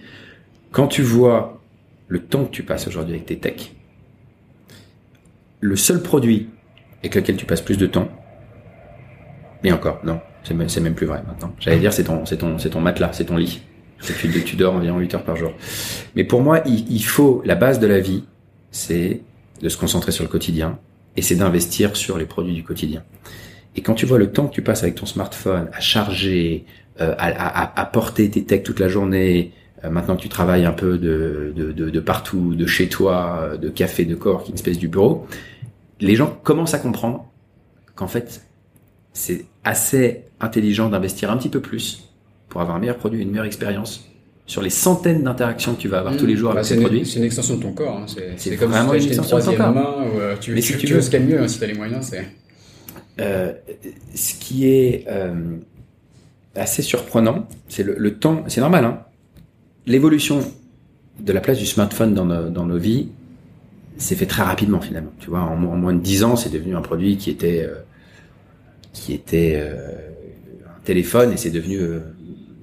S2: Quand tu vois le temps que tu passes aujourd'hui avec tes techs, le seul produit avec lequel tu passes plus de temps, et encore, non, c'est même, même plus vrai maintenant. J'allais dire, c'est ton, c'est ton, c'est ton matelas, c'est ton lit. Tu, tu dors environ 8 heures par jour. Mais pour moi, il, il faut, la base de la vie, c'est de se concentrer sur le quotidien, et c'est d'investir sur les produits du quotidien. Et quand tu vois le temps que tu passes avec ton smartphone à charger, euh, à, à, à porter tes techs toute la journée, euh, maintenant que tu travailles un peu de, de, de, partout, de chez toi, euh, de café, de corps, une espèce du bureau, les gens commencent à comprendre qu'en fait, c'est assez intelligent d'investir un petit peu plus pour avoir un meilleur produit, une meilleure expérience sur les centaines d'interactions que tu vas avoir tous les jours
S1: Bah,
S2: avec
S1: une,
S2: produits.
S1: c'est une extension de ton corps. hein. C'est comme
S2: vraiment
S1: si
S2: une
S1: tu achetais une
S2: extension de ton corps.
S1: main. Ou, euh, tu,
S2: Mais
S1: tu,
S2: si
S1: tu
S2: tu
S1: veux ce qu'il y a de mieux hein, si tu as les moyens. C'est
S2: Euh, ce qui est euh, assez surprenant, c'est le, le temps, c'est normal, hein, l'évolution de la place du smartphone dans nos, dans nos vies s'est fait très rapidement finalement. Tu vois, en, en moins de 10 ans, c'est devenu un produit qui était euh, qui était euh, un téléphone et c'est devenu euh,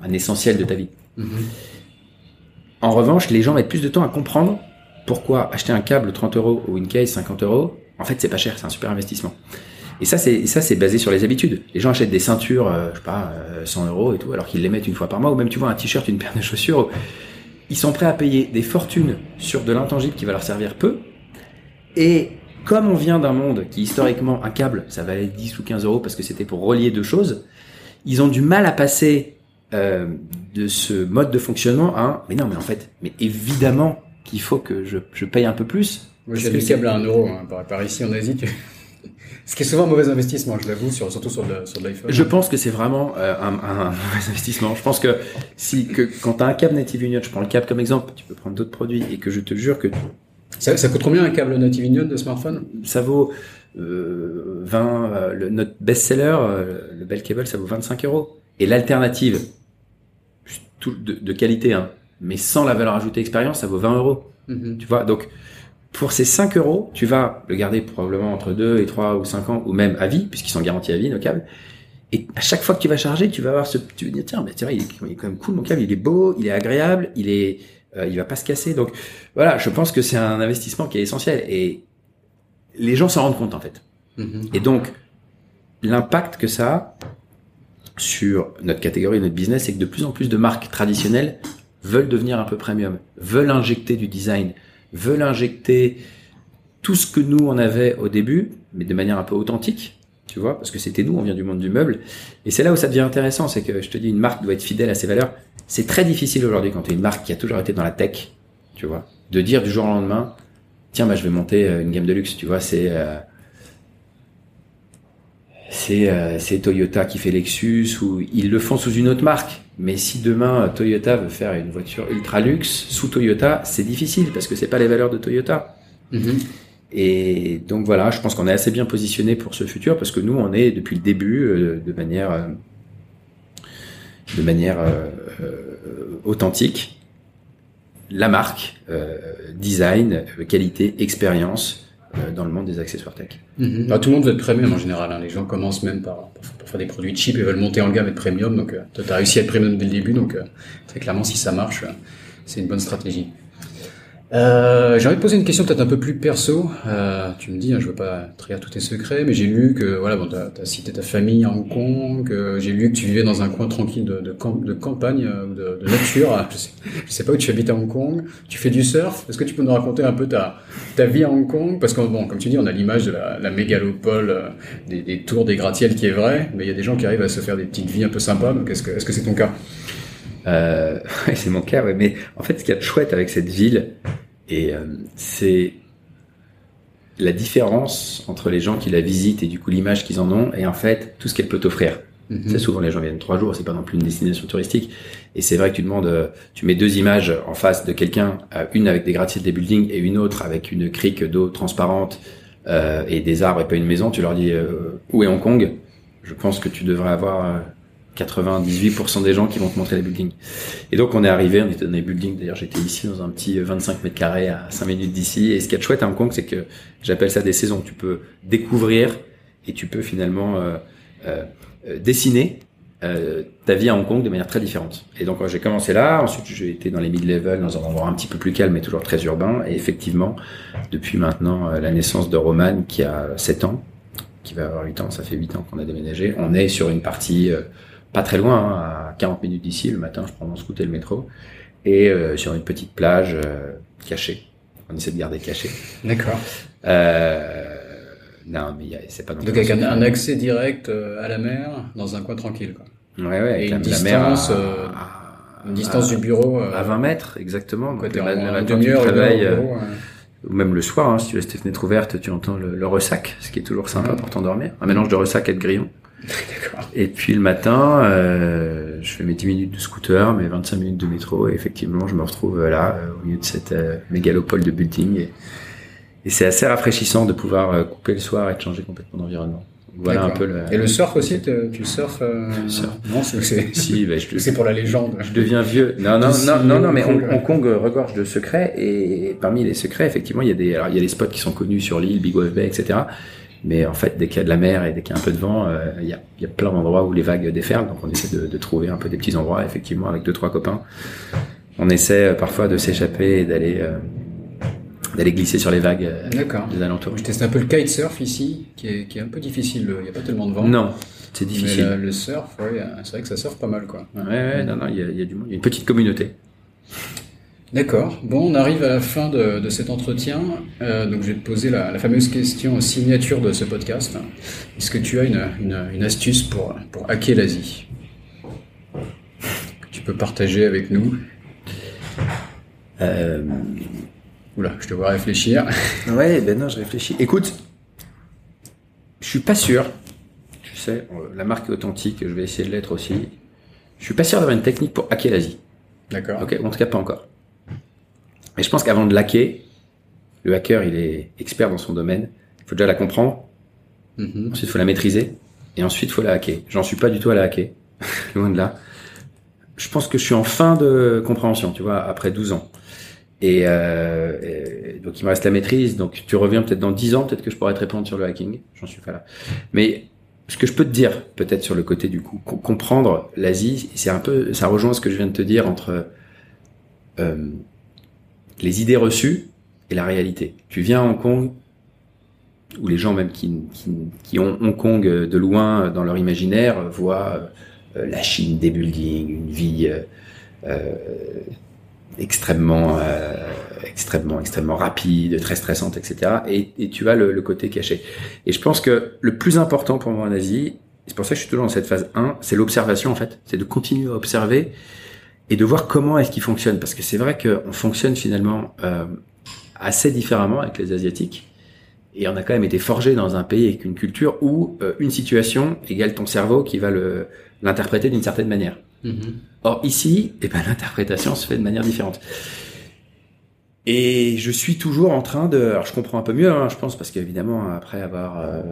S2: un essentiel de ta vie. En revanche, les gens mettent plus de temps à comprendre pourquoi acheter un câble 30 euros ou une case 50 euros. En fait, c'est pas cher, c'est un super investissement. Et ça, c'est ça, c'est basé sur les habitudes. Les gens achètent des ceintures, euh, je sais pas, euh, 100 euros et tout, alors qu'ils les mettent une fois par mois, ou même tu vois un t-shirt, une paire de chaussures. Ils sont prêts à payer des fortunes sur de l'intangible qui va leur servir peu. Et comme on vient d'un monde qui historiquement un câble, ça valait 10 ou 15 euros parce que c'était pour relier deux choses, ils ont du mal à passer euh, de ce mode de fonctionnement à un. Mais non, mais en fait, mais évidemment qu'il faut que je, je paye un peu plus.
S1: Moi, j'ai
S2: c'est-
S1: câbles à 1 euro hein, par, par ici en Asie. tu- [LAUGHS] Ce qui est souvent un mauvais investissement, je l'avoue, sur, surtout sur de, sur l'iPhone.
S2: Je pense que c'est vraiment euh, un, un mauvais [LAUGHS] investissement. Je pense que si que quand tu as un câble Native Union, je prends le câble comme exemple, tu peux prendre d'autres produits et que je te jure que
S1: Ça, ça coûte combien un câble Native Union de smartphone?
S2: Ça vaut euh, 20 euh, le, notre best-seller euh, le Bell Cable ça vaut 25 euros. Et l'alternative tout de, de qualité hein, mais sans la valeur ajoutée expérience ça vaut 20 euros.
S1: Mhm.
S2: tu vois donc pour ces 5 euros tu vas le garder probablement entre 2 et 3 ou 5 ans ou même à vie puisqu'ils sont garantis à vie nos câbles. Et à chaque fois que tu vas charger, tu vas avoir ce, tu vas dire tiens, mais tiens, il est, il est quand même cool mon câble, il est beau, il est agréable, il est, euh, il va pas se casser. Donc voilà, je pense que c'est un investissement qui est essentiel et les gens s'en rendent compte en fait.
S1: Mhm.
S2: Et donc l'impact que ça a sur notre catégorie, notre business, c'est que de plus en plus de marques traditionnelles veulent devenir un peu premium, veulent injecter du design, veulent injecter tout ce que nous on avait au début, mais de manière un peu authentique, tu vois, parce que c'était nous, on vient du monde du meuble. Et c'est là où ça devient intéressant, c'est que je te dis, une marque doit être fidèle à ses valeurs. C'est très difficile aujourd'hui quand tu es une marque qui a toujours été dans la tech, tu vois, de dire du jour au lendemain, tiens, bah, je vais monter euh, une gamme de luxe, tu vois, c'est euh, c'est euh, c'est Toyota qui fait Lexus ou ils le font sous une autre marque. Mais si demain Toyota veut faire une voiture ultra luxe sous Toyota, c'est difficile parce que c'est pas les valeurs de Toyota.
S1: Mhm.
S2: Et donc voilà, je pense qu'on est assez bien positionné pour ce futur parce que nous, on est depuis le début euh, de manière de manière euh, euh, authentique la marque, euh, design, qualité, expérience dans le monde des accessoires tech.
S1: Mhm. Bah, tout le monde veut être premium en général. hein. Les gens commencent même par, par faire des produits cheap et veulent monter en gamme et être premium. Donc, euh, tu as réussi à être premium dès le début. Donc, très clairement, si ça marche, c'est une bonne stratégie. Euh, j'ai envie de poser une question peut-être un peu plus perso. Euh, tu me dis, hein, je veux pas trahir tous tes secrets, mais j'ai lu que voilà, bon, t'as as cité ta famille à Hong Kong. euh, j'ai lu que tu vivais dans un coin tranquille de, de, camp- de campagne, euh, de, de nature. Je sais, sais pas où tu habites à Hong Kong. Tu fais du surf. Est-ce que tu peux nous raconter un peu ta vie à Hong Kong? Parce que bon, comme tu dis, on a l'image de la, mégalopole, euh, des, des tours, des gratte-ciels qui est vrai, mais il y a des gens qui arrivent à se faire des petites vies un peu sympas. Donc est-ce que est-ce que c'est ton cas?
S2: Euh, [LAUGHS] c'est mon cas, ouais. Mais en fait, ce qu'il y a de chouette avec cette ville, et euh, c'est la différence entre les gens qui la visitent et du coup l'image qu'ils en ont, et en fait tout ce qu'elle peut t'offrir. C'est souvent les gens viennent trois jours, c'est pas non plus une destination touristique. Et c'est vrai que tu demandes, euh, tu mets deux images en face de quelqu'un, euh, une avec des gratte-ciels, des buildings, et une autre avec une crique d'eau transparente euh, et des arbres et pas une maison. Tu leur dis euh, où est Hong Kong? Je pense que tu devrais avoir euh, 98% des gens qui vont te montrer les buildings. Et donc on est arrivé, on était dans les buildings. D'ailleurs j'étais ici dans un petit 25 mètres carrés à 5 minutes d'ici. Et ce qui est chouette à Hong Kong, c'est que j'appelle ça des saisons. Tu peux découvrir et tu peux finalement euh, euh, euh, dessiner euh, ta vie à Hong Kong de manière très différente. Et donc j'ai commencé là, ensuite j'ai été dans les mid-level, dans un endroit un petit peu plus calme mais toujours très urbain. Et effectivement, depuis maintenant euh, la naissance de Roman qui a 7 ans, qui va avoir 8 ans, ça fait 8 ans qu'on a déménagé, on est sur une partie pas très loin, hein, à 40 minutes d'ici, le matin je prends mon scooter et le métro, et euh, sur une petite plage euh, cachée. On essaie de garder cachée.
S1: D'accord.
S2: Euh, non, mais c'est pas non
S1: Donc avec un, un accès direct à la mer, dans un coin tranquille, quoi.
S2: Ouais, ouais, avec
S1: Et
S2: la,
S1: une
S2: la mer à-
S1: distance,
S2: à-
S1: Une distance
S2: à-
S1: du bureau.
S2: à 20 mètres, exactement. Donc, matin, tu
S1: demi-heure,
S2: ou même le soir, hein, si tu laisses tes fenêtres ouvertes, tu entends le, le ressac, ce qui est toujours sympa
S1: Ouais.
S2: pour t'endormir. Un mélange de ressac et de grillon. [LAUGHS] Et puis le matin, euh, je fais mes 10 minutes de scooter, mes 25 minutes de métro, et effectivement, je me retrouve euh, là, euh, au milieu de cette euh, mégalopole de building. Et, et c'est assez rafraîchissant de pouvoir euh, couper le soir et de changer complètement d'environnement. Voilà un peu le...
S1: Et le surf aussi, te- tu surfes
S2: Surf.
S1: Non, c'est- [LAUGHS]
S2: Si, bah, je, [LAUGHS]
S1: c'est pour la légende.
S2: je deviens vieux. Non, non, non, non, non, mais
S1: Hong
S2: Hong,
S1: Kong.
S2: Regorge de secrets et parmi les secrets, effectivement, il y a des, alors il y a des spots qui sont connus sur l'île, Big Wave Bay, etc. Mais en fait, dès qu'il y a de la mer et dès qu'il y a un peu de vent, euh, il, y a, y a plein d'endroits où les vagues déferlent. Donc on essaie de, de trouver un peu des petits endroits, effectivement, avec deux trois copains. On essaie euh, parfois de s'échapper et d'aller euh, d'aller glisser sur les vagues des alentours.
S1: Je teste un peu le kitesurf ici, qui est, qui est un peu difficile. Il n'y a pas tellement de vent.
S2: Non, c'est
S1: Mais
S2: difficile.
S1: le, le surf, ouais, c'est vrai que ça surfe pas mal, quoi.
S2: Ouais, ouais, non, non, il y a, il y a du monde. Il y a une petite communauté.
S1: D'accord. Bon, on arrive à la fin de, de cet entretien. Euh, donc, je vais te poser la, la fameuse question signature de ce podcast. Est-ce que tu as une, une, une astuce pour, pour hacker l'Asie? Que tu peux partager avec nous
S2: Euh,
S1: Oula, je te vois réfléchir.
S2: Ouais, ben non, je réfléchis. Écoute, je suis pas sûr. Tu sais, euh, la marque est authentique, je vais essayer de l'être aussi. Je suis pas sûr d'avoir une technique pour hacker l'Asie.
S1: D'accord.
S2: Ok, en tout cas pas encore. Et je pense qu'avant de hacker, le hacker, il est expert dans son domaine. Il faut déjà la comprendre.
S1: Mhm.
S2: Ensuite, il faut la maîtriser. Et ensuite, il faut la hacker. J'en suis pas du tout à la hacker. [LAUGHS] Loin de là. Je pense que je suis en fin de compréhension, tu vois, après 12 ans. Et, euh, et donc, il me reste la maîtrise. Donc, tu reviens peut-être dans 10 ans, peut-être que je pourrais te répondre sur le hacking. J'en suis pas là. Mais ce que je peux te dire, peut-être sur le côté du coup, comprendre l'Asie, c'est un peu, ça rejoint ce que je viens de te dire entre euh, les idées reçues et la réalité. Tu viens à Hong Kong, où les gens même qui, ont Hong Kong de loin dans leur imaginaire voient euh, la Chine des buildings, une vie euh, extrêmement, extrêmement, extrêmement rapide, très stressante, etc. Et, et tu as le, le, côté caché. Et je pense que le plus important pour moi en Asie, c'est pour ça que je suis toujours dans cette phase 1, c'est l'observation en fait. C'est de continuer à observer et de voir comment est-ce qu'il fonctionne. Parce que c'est vrai qu'on fonctionne finalement euh, assez différemment avec les Asiatiques. Et on a quand même été forgé dans un pays avec une culture où euh, une situation égale ton cerveau qui va le l'interpréter d'une certaine manière. Mm-hmm. Or ici, eh ben, l'interprétation se fait de manière différente. Et je suis toujours en train de... Alors je comprends un peu mieux, hein, je pense, parce qu'évidemment, après avoir euh,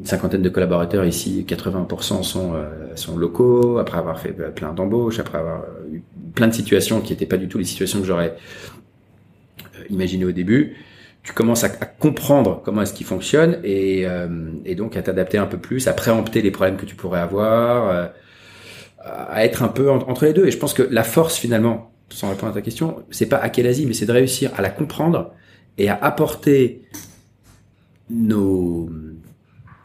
S2: une cinquantaine de collaborateurs ici, 80% sont, euh, sont locaux, après avoir fait plein d'embauches, après avoir eu plein de situations qui n'étaient pas du tout les situations que j'aurais euh, imaginées au début, tu commences à, comprendre comment est-ce qu'il fonctionne et, et donc à t'adapter un peu plus, à préempter les problèmes que tu pourrais avoir, à être un peu entre les deux. Et je pense que la force finalement sans répondre à ta question, c'est pas à quelle Asie, mais c'est de réussir à la comprendre et à apporter nos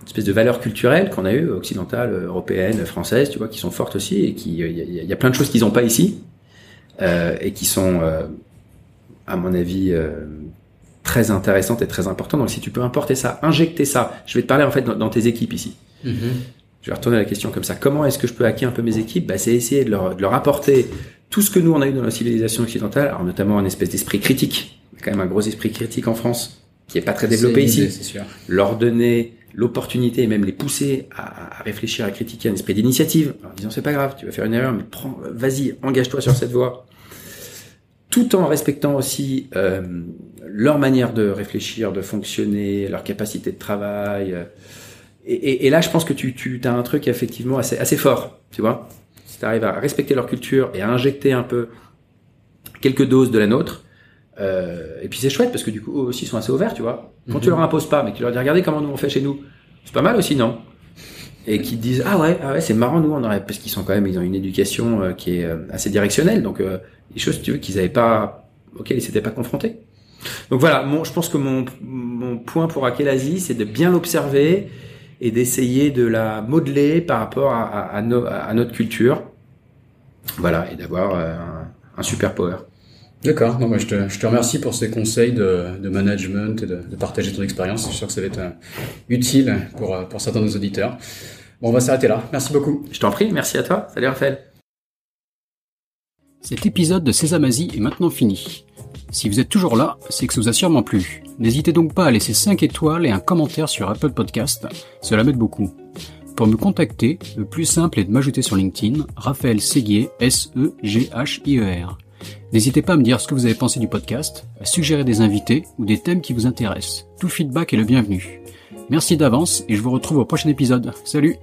S2: espèces de valeurs culturelles qu'on a eues, occidentales, européennes, françaises, tu vois, qui sont fortes aussi et qui, il y, a plein de choses qu'ils n'ont pas ici euh, et qui sont, euh, à mon avis, euh, très intéressantes et très importantes. Donc, si tu peux importer ça, injecter ça, je vais te parler en fait dans, tes équipes ici. Mm-hmm. Je vais retourner la question comme ça. Comment est-ce que je peux hacker un peu mes équipes? Bah, C'est essayer de leur, de leur apporter tout ce que nous on a eu dans la civilisation occidentale, alors notamment un espèce d'esprit critique, quand même un gros esprit critique en France qui est pas très développé ici. Sûr. Leur donner l'opportunité et même les pousser à, réfléchir, à critiquer un esprit d'initiative, en disant c'est pas grave, tu vas faire une erreur, mais prends, vas-y, engage-toi sur cette voie, tout en respectant aussi euh, leur manière de réfléchir, de fonctionner, leur capacité de travail. Euh, et, là, je pense que tu, as un truc effectivement assez, fort, tu vois si tu arrives à respecter leur culture et à injecter un peu quelques doses de la nôtre, euh, et puis c'est chouette parce que du coup eux aussi sont assez ouverts, tu vois. Quand tu leur imposes pas, mais que tu leur dis regardez comment nous on fait chez nous, c'est pas mal aussi, non? Et qui te disent ah ouais, ah ouais c'est marrant nous on aurait parce qu'ils sont quand même ils ont une éducation euh, qui est euh, assez directionnelle, donc euh, des choses tu veux qu'ils avaient pas auxquelles ils s'étaient pas confrontés. Donc voilà, mon, je pense que mon, mon point pour hacker l'Asie, c'est de bien l'observer et d'essayer de la modeler par rapport à, à, à, notre culture. Voilà, et d'avoir euh, un, un, super power.
S1: D'accord, non, je, te, je te remercie pour ces conseils de, de management et de, de, partager ton expérience. Je suis sûr que ça va être euh, utile pour, euh, pour certains de nos auditeurs. Bon, on va s'arrêter là. Merci beaucoup.
S2: Je t'en prie, merci à toi. Salut Raphaël.
S1: Cet épisode de Sésame Asie est maintenant fini. Si vous êtes toujours là, c'est que ça vous a sûrement plu. N'hésitez donc pas à laisser 5 étoiles et un commentaire sur Apple Podcast, cela m'aide beaucoup. Pour me contacter, le plus simple est de m'ajouter sur LinkedIn, Raphaël Séguier, S-E-G-H-I-E-R. N'hésitez pas à me dire ce que vous avez pensé du podcast, à suggérer des invités ou des thèmes qui vous intéressent. Tout feedback est le bienvenu. Merci d'avance et je vous retrouve au prochain épisode. Salut